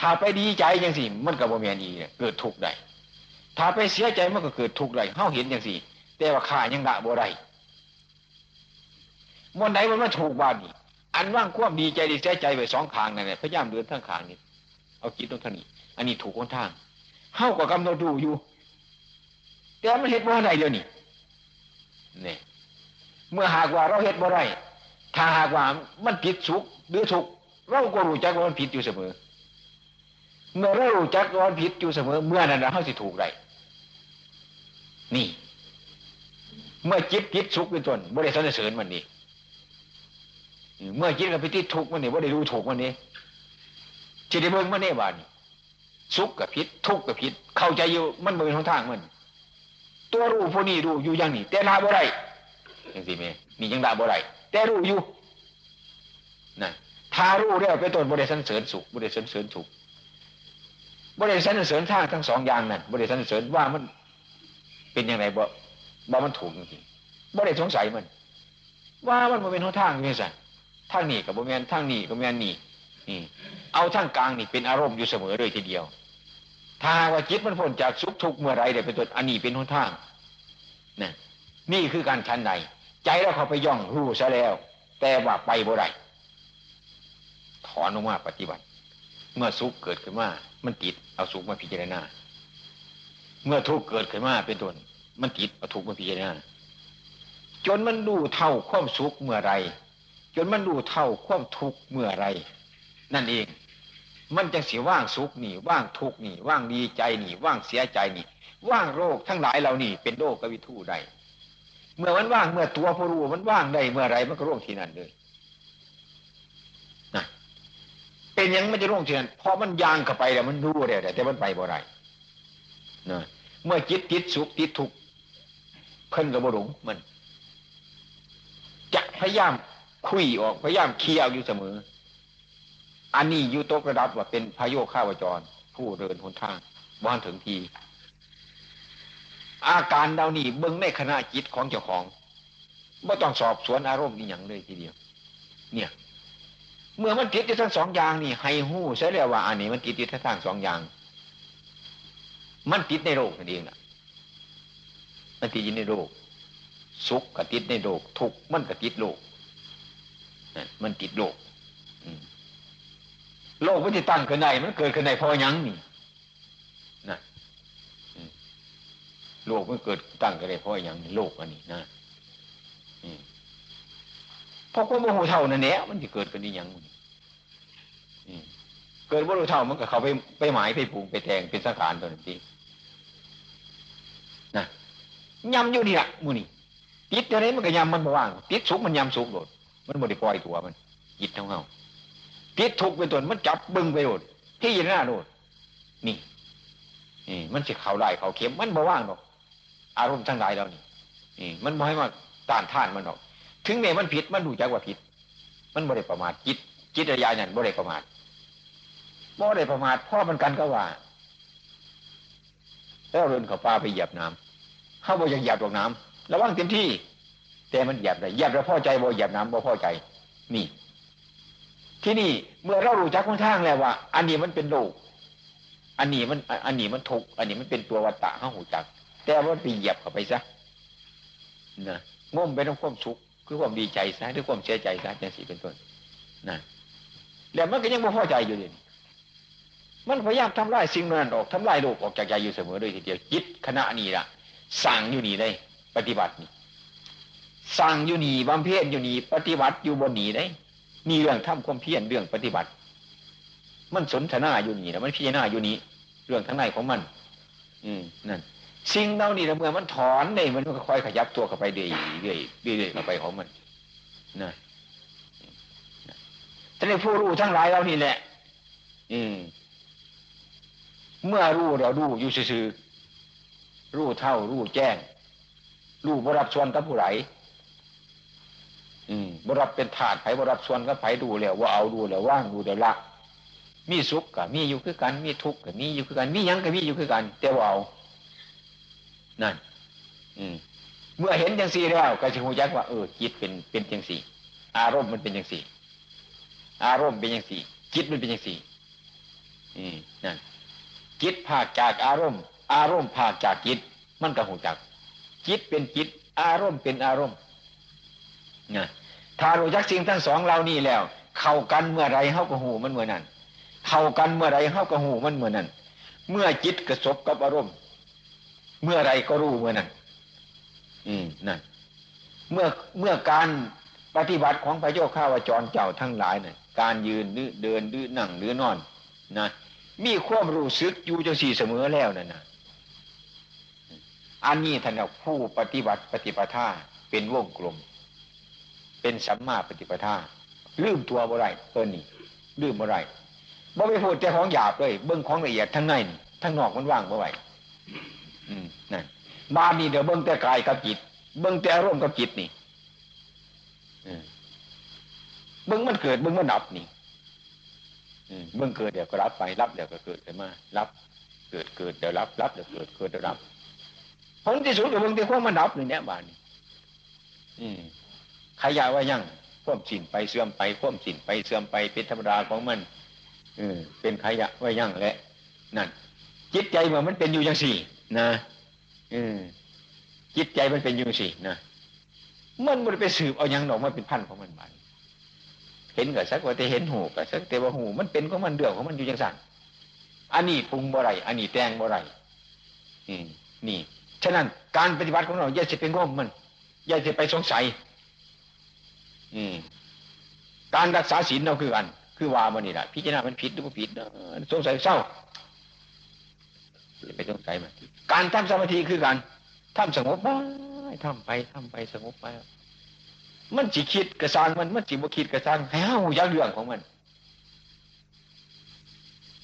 S2: ถ้าไปดีใจอย่างสิมันก็บ่แม่นดีเกิดทุกข์ได้ถ้าไปเสียใจมันก็เกิดทุกข์ได้เขาเห็นอย่างสิแต่ว่าข้ายังละบ่ได้มันไหนมันมาถูกบ้านนี่อันว่างความดีใจดีเสียใจไปสองขางนั่นแหละพยายามเดินทั้งขางนี่ เอาคิดตรงท่านี้ อันนี้ถูกคนทางเข้ากับกำหนดดูอยู่แต่มันเห็นว่าไหนเดี๋ยวนี่เนี่ยเมื่อหากว่าเราเห็นว่าไรถ้าหากว่ามันผิดสุขหรือทุกเราก็รู้จักว่ามันผิดอยู่เสมอ เมื่อเรารู้จักว่ามันผิดอยู่เสมอ เมื่อนั้นเราสิถูกไรนี่ เมื่อจิตผิดสุขเป็นต้นบริสุทธิ์เสริญมันนี่เมื่อจิตกับพิธิทุกมันนี่ว่ได้รู้ถูกมันนี่ จิตได้เบิ่งมันนี่บ้านสุขกับพิษทุกข์กับพิษเข้าใจอยู่มันเป็นหนทางมัน ตัวรู้พวกนี้รู้อยู่อย่างนี้แต่ละบ่ไรอย่างสิเมนี่ยังละบ่ไรแต่รู้อยู่นะถ้ารู้แล้วเป็นต้นบริสันเสริญสุขบริสันเสริญสุขบริสันเสริญทางทั้งสองอย่างนั่นบริสันเสริญว่ามันเป็นยังไงบ่บ่มันถูกจริงบ่ได้สงสัยมัน ว่ามันเป็นหนทางนี่สิทางนี้กับบ่แมนทางนี้กับแมนนี่นี่ เอาทางกลางนี่เป็นอารมณ์อยู่เสมอเลยทีเดียว ถ้าว่าจิตมันพ้นจากสุขทุกข์เมื่อไรเดี๋ยวเป็นตัวอันนี้เป็นหนทางนี่นี่คือการชั้นใดใจเราเขาไปย่องรู้ซะแล้ว แต่ว่าไปบ่ไรถอนออกมาปฏิบัติ เมื่อสุขเกิดขึ้นมามันติดเอาสุขมาพิจารณา เมื่อทุกข์เกิดขึ้นมาเป็นต้นมันติดเอาทุกข์มาพิจารณาจนมันดูเท่าความสุขเมื่อไรจนมันดูเท่าความทุกข์เมื่อไร นั่นเอง มันจะเสีว่างสุขนี่ว่างทุกนี่ว่างดีใจนี่ว่างเสียใจนี่ ว่างโรคทั้งหลายเหล่านี้เป็นโรคกวิทูได้เมื่อมันว่างเมื่อตัวผู้รู้มันว่างได้เมื่อไรมันก็โรคที่นั่นเลยนะเป็นยังไม่จะโรคที่นั่นเพราะมันยางเข้าไปแล้วมันรู้ได้แต่มันไปบ่ไรนะเมื่อจิตติดสุขติดทุกข์เพิ่นกับบหลงมัน จะพยายามคุยออกพยายามเคี่ยวอยู่เสมอ อันนี้ยู่ตกระดับว่าเป็นพายโยข้าวจร ผู้เดินหนทางบ้านถึงที อาการเดานี่เบิ้งในขณะจิตของเจ้าของไม่ต้องสอบสวนอารมณ์นี่อย่างเลยทีเดียว เนี่ย เมื่อมันติดอยู่ทั้งสองอย่างนี่ให้หู้ใช่แล้วว่า อันนี้มันติดอยู่ทั้งสองอย่าง มันติดในโลกนั่นเองนะมันติดอยู่ในโลกสุขก็ติดในโลกทุกข์มันก็ติดโลกมันติดโลก โลกมันจะตั้งขึ้นในมันเกิดขึ้นในพอยังนี่นะโลกมันเกิดตั้งขึ้นในพอยังโลกอันนี้นะเพราะความโมโหเท่านั่นแหละมันจะเกิดขึ้นในยังเกิดว่ารู้เท่ามันก็เขาไปไปหมายไปปรุงไปแทงเป็นสังขารตัวนั้นทีนะยำอยู่นี่แหละมูนี่ติดอะไรมันก็ยำมันบ่ว่างติดสุกมันยำสุกโดดมันบ่ได้ปล่อยตัวมันจิตเท่าเงา ติดทุกเป็นตัวมันจับบึงไปโดดที่ยินหน้าโดดนี่นี่ มันจะเข่าได้เขาเข็มมันบ่ว่างหรอก อารมณ์ทั้งหลายเรานี่นี่ มันบ่ให้มาต้านท่านมันหรอก ถึงแม้มันผิดมันรู้จักว่าผิด มันบ่ได้ประมาทจิตจิตระยานั่นบ่ได้ประมาทบ่ได้ประมาทพ่อมันกันก็ว่าแล้วเรินเขาปลาไปเหยียบน้ำเขาบอกยังเหยียบดอกน้ำระวังเต็มที่ แต่มันเหยียบได้เหยียบแล้วพอใจบ่เหยียบน้ำบ่พ่อใจ นี่ ที่นี่เมื่อเรารู้จักข้างแล้วว่า อันนี้มันเป็นโลก อันนี้มัน อันนี้มันทุกอันนี้มันเป็นตัววัตตะห้าหูจัก แต่ว่าไปเหยียบเข้าไปซะนะง่มไปต้องความสุขคือความดีใจซะหรือความเสียใจซะจังสีเป็นต้นนะแล้วมันก็ยังไม่พอใจอยู่เลยมันพยายามทำลายสิ่งนั้นออกทำลายโลกออกจากใจอยู่เสมอโดยทีเดียวจิตคณะนี้ละสั่งอยู่นี่ได้ ปฏิบัตินี่สั่งอยู่นี่บำเพ็ญอยู่นี่ปฏิบัติอยู่บนนี่ได้ มีเรื่องทำความเพียรเรื่องปฏิบัติ มันสนทนาอยู่นี่นะมันพิจารณาอยู่นี่เรื่องทั้งในของมัน อืมนั่นสิ่งเหล่านี้เมื่อมันถอนได้มันก็ค่อยขยับตัวเข้าไปเรื่อยเรื่อยเรื่อยเข้าไปของมันนะท่านผู้รู้ทั้งหลายเรานี่แหละ อืม เมื่อรู้เรารู้อยู่ซื่อรู้เท่ารู้แจ้งรู้บรับส่วนกับผู้ไหล บรับเป็นถาดไผ่บรับส่วนกับไผ่ดูแล้วว่าเอาดูแล้วว่างดูแล้วละ มีสุขกับมีอยู่คือกัน มีทุกข์กับมีอยู่คือกัน มียังกับมีอยู่คือกัน แต่ว่าเอานั่น อืม เมื่อเห็นจังสี่แล้วก็จะหูยักว่าเออจิตเป็นเป็นจังสี่ อารมณ์มันเป็นจังสี่ อารมณ์เป็นจังสี่ จิตมันเป็นจังสี่ อืมนั่นจิตภาคจากอารมณ์ อารมณ์ภาคจากจิต มันก็หูจัก จิตเป็นจิต อารมณ์เป็นอารมณ์นะ ถ้ารู้จักสิ่งทั้งสองเรานี่แล้ว เข้ากันเมื่อไรเข้าก็หูมันเมื่อนั้นเข้ากันเมื่อไรเข้าก็หูมันเมื่อนั้น เมื่อจิตกระสบกับอารมณ์ เมื่อไรก็รู้เมื่อนั้น อืมนั่นเมื่อเมื่อการปฏิบัติของพระโยคข้าวจรเจ้าทั้งหลายเนี่ยการยืนหรือเดินหรือนั่งหรือนอนนะมีความรู้สึกอยู่จังสี่เสมอแล้วนั่นนะอันนี้ท่านผู้ปฏิบัติปฏิปทาเป็นวงกลม เป็นสัมมาปฏิปทาลืมตัวบ่ไรเออนี่ลืมบ่ไรบ่ไปพูดแต่ของหยาบเลย เบื้องของละเอียดทั้งในทั้งนอกมันว่างบ่ไหวอืมนั่นบานนี่เดี๋ยวเบิ้งแต่กายกับจิต เบิ้งแต่อารมณ์กับจิตนี่เบิ้งมันเกิดเบิ้งมันดับนี่เบิ้งเกิดเดี๋ยวก็รับไปรับเดี๋ยวก็เกิดขึ้นมารับ เกิดเกิดเดี๋ยวรับรับเดี๋ยวเกิดเกิดเดี๋ยวรับผลที่สุดเดี๋ยวเบิ้งแต่ความมันดับนี่เนี่ยบานี่ ขยายว่ายังควมสินไปเสื่อมไปควมสินไปเสื่อมไปเป็นธรรมดาของมันเออเป็นขยะว่ายังแหละนั่น จิตใจมันมันเป็นอยู่อย่างสี่ นะอืจิตใจมันเป็นอยู่สินะมันมันไปสืบเอาอย่างดอกมันเป็นพันของมันมันเห็นกับสักว่าแต่เห็นหูกับสักแต่ว่าหู มันเป็นของมันเดือดของมันอยู่อย่างสั่นอันนี้ปรุงบ่ไรอันนี้แตงบ่ไรอืมนี่ฉะนั้นการปฏิบัติของเราอย่าจะเป็นร่มมันอย่าจะไปสงสัย การรักษาศีลเราคืออัน คือว่ามันนี่แหละพิจารณามันผิดหรือไม่ผิดสงสัยเศร้าไปสงสัยมันการทำสมาธิคือการทำสงบไปทำไปทำไปสงบไป มันจิคิดกระซังมันมันจิบ่คิดกระซังให้เฮายากเรื่องของมัน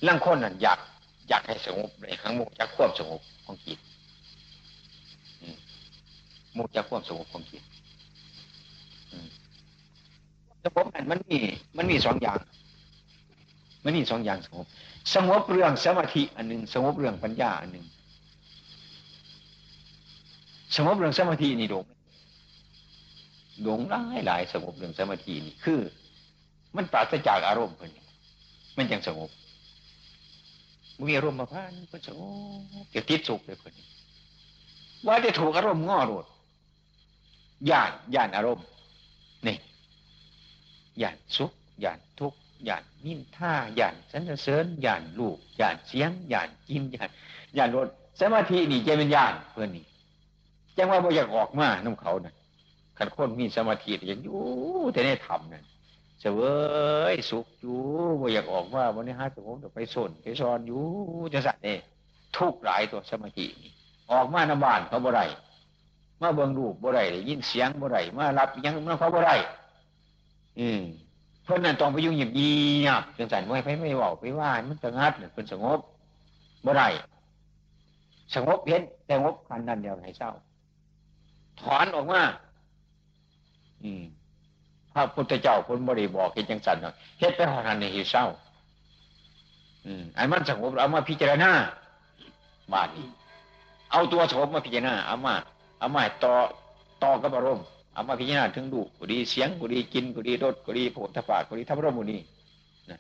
S2: ลังคนนั่นอยากอยากให้สงบในหังมุกจากควบสงบของจิตมุกจากควบสงบของจิต สงบนันมันมีมันมีสองอย่าง มันมีสองอย่างสงบสงบเรื่องสมาธิอันหนึ่งสงบเรื่องปัญญาอันหนึ่งสงบเรื่องสมาธินี่ดงดงหลายหลายสงบเรื่องสมาธินี่คือ มันปราศจากอารมณ์เพิ่นมันยังสงบมีอารมณ์มาพันก็สงบจะติดสุขเลยเพิ่นว่าจะถูกอารมณ์ง้อโดดย่านย่านอารมณ์นี่ ย่านสุขย่านทุกข์ย่านนินท่าย่านสันเสริญย่านลูกย่านเสียงย่านกินย่านย่านรถสมาธินี่จะเป็นย่านเพื่อนนี่จังว่าบ่อยากออกมาน้ำเขานะ่ะขันคนมีสมาธิอย่างอยู่แต่ในธรรมนั่นเสวยสุขอยู่บ่อยากออกว่าวันนี้ฮะสงบไปสนไปซอนอยู่จะสัตว์เนี่ยทุกหลายตัวสมาธินี่ออกมาหน้าบ้านเขาบ่ได้มาเบิ่งรูปบ่ได้ยินเสียงบ่ได้มารับยังมาเขาบ่ได้ อืมเพราะนั้นต้องไปยุ่งหยิบยีบจังสันไม่ไปไม่บอกไปว่ามันสงัดเป็นสงบบ่อได้สงบเห็นแต่งบคันนั้นเดียวให้เศร้า ถอนออกมาอืมพระพุทธเจ้าคนบริบอกเห็นจังสันเฮ็ดไปหอนันในหิเศร้า อืมอันมันสงบเอามาพิจารณาบาทนี้เอาตัวสงบมาพิจารณาเอามาเอามาต่อต่อกับอารมณ์ เอามาพิจารณาถึงดูกุดีเสียงกุดีกินกุดีรสกุดีโผฏฐปากุดีธรรมรมุนีนะ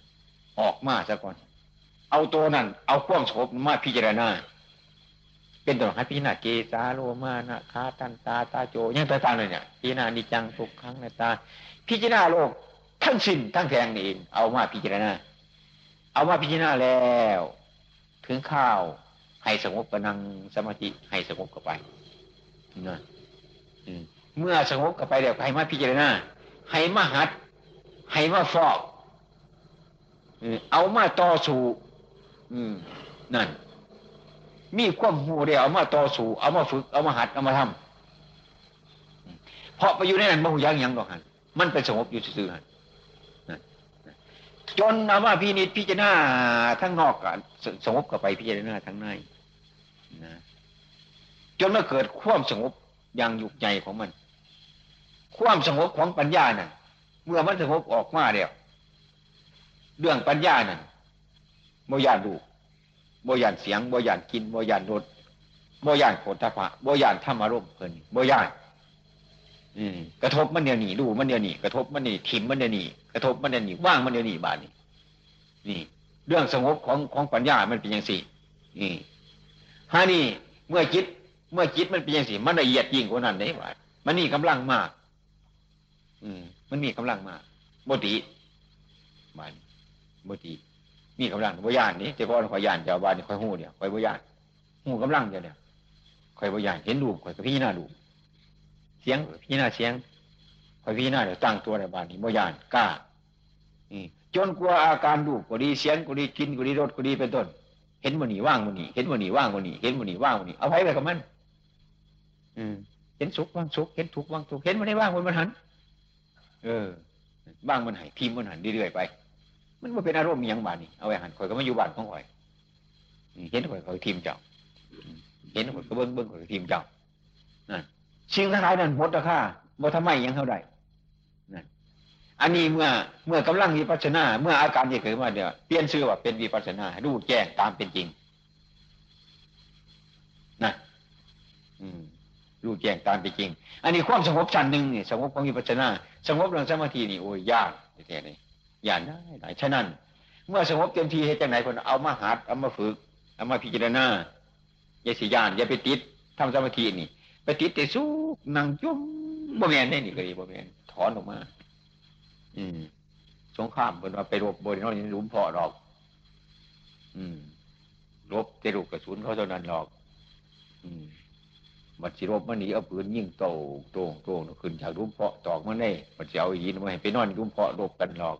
S2: ออกมาซะก่อน เอาตัวนั้น เอาความสงบมาพิจารณา เป็นตัวให้พิจารณาเกสาโลมานะคาตันตาตาโจยังต่างๆเลยเนี่ยพิจารณานิจังทุกครั้งในตา พิจารณาโลกทั้งสิ้นทั้งแทงนี่เองเอามาพิจารณา เอามาพิจารณาแล้ว ถึงข้าวให้สงบกำลังสมาธิให้สงบกับไปนะอืม เมื่อสงบกับไปเดี๋ยวให้มาพิจารณาให้มาหัด ให้มาฟอกเอามาต่อสู้นั่น มีความหูเดียวเอามาต่อสู้เอามาฝึก เอามาหัด เอามาทำเพราะไปอยู่ในนั้นบ่หูยังยังดอกหันมันเป็นสงบอยู่ซื่อหันจนเอามาพินิจพิจารณาทั้งนอกกันสงบกับไปพิจารณาทั้งในนะจนเมื่อเกิดความสงบอย่างยุกใจของมัน ความสงบของปัญญาน่ะเมื่อมันสงบออกมาเดียวเรื่องปัญญาน่ะโมยานดูโมยานเสียงโมยานกินโมยานรสโมยานโผฏฐะโมยานธรรมารมณ์เพลินโมยานกระทบมันเดียวหนีดูมันเดียวหนีกระทบมันนี่ถิ่มมันเดียวหนีกระทบมันเดียวหนีว่างมันเดียวหนีบาดนี่นี่ เรื่องสงบของของปัญญามันเป็นอย่างสี่นี่ฮานี่เมื่อจิต เมื่อจิตมันเป็นอย่างสี่มันละเอียดยิ่งกว่านั้นได้ว่ามันนี่กำลังมาก อืมมันมีกำลังมากโมติบานโมติมีกำลังบ่ยานนี้แต่ก่อนข่อยยานเจ้าบ้านนี่ข่อยหูเดียวข่อยบ่ยานหูกำลังเดียวเนี่ยข่อยบ่ยานเห็นรูปข่อยก็พี่หน้าดูเสียงพี่หน้าเสียงข่อยพี่หน้าเดี๋ยวตั้งตัวในบ้านนี้บ่ยานกล้าจนกลัวอาการดูก็ดีเสียงก็ดีกินก็ดีรสก็ดีเป็นต้น เห็นมันนี่ว่างมันนี่เห็นมันนี่ว่างมันนี่เห็นมันนี่ว่างมันนี่เอาไว้ไปกับมัน อืมเห็นสุขว่างสุขเห็นทุกข์ว่างทุกข์เห็นมันได้ว่างมันมันหัน เออว่างมันหายพิมพ์มันหันเรื่อยๆไป มันมาเป็นอารมณ์ยังบานนี่เอาไว้หันคอยก็ไม่อยู่บ้านของคอยเห็นคอยคอยทีมเจ้าเห็นคอยก็เบิ้งเบิ้งคอยทีมเจ้านั่นสิ่งทั้งหลายนั้นหมดราคาบ่ทำไมยังเท่าใดนั่นอันนี้เมื่อเมื่อกำลังวิปัสสนา เมื่ออาการที่เกิดมาเดี๋ยวเปลี่ยนชื่อว่าเป็นวิปัสสนารู้แจ้งตามเป็นจริงนะอืม รู้แจ้งตามเป็นจริง อันนี้ความสงบชั้นหนึ่งนี่สงบของวิปัสสนาสงบเรื่องสมาธินี่โอ้ยยากแท้ๆนี่ยากได้หลายฉะนั้น เมื่อสงบเต็มที่ให้จังไหนคนเอามาหัดเอามาฝึกเอามาพิจารณาอย่าสิยานอย่าไปติดทำสมาธินี่ ไปติดแต่สู้นั่งจุ้มบ่แมนได้นี่ก็ดีบ่แมนถอนออกมา อืมสงครามเป็นว่าไปรบบริโนอนหลุมเพาะหรอก อืม รบเจรุกกระสุนเขาเท่านั้นหรอก อืม มันสิรบมันหนีเอาปืนยิงโตโตโตขึ้นจากรุมเพาะตอกมันได้มันจะเอาหินมาให้ไปนอนรุมเพาะรบกันหรอก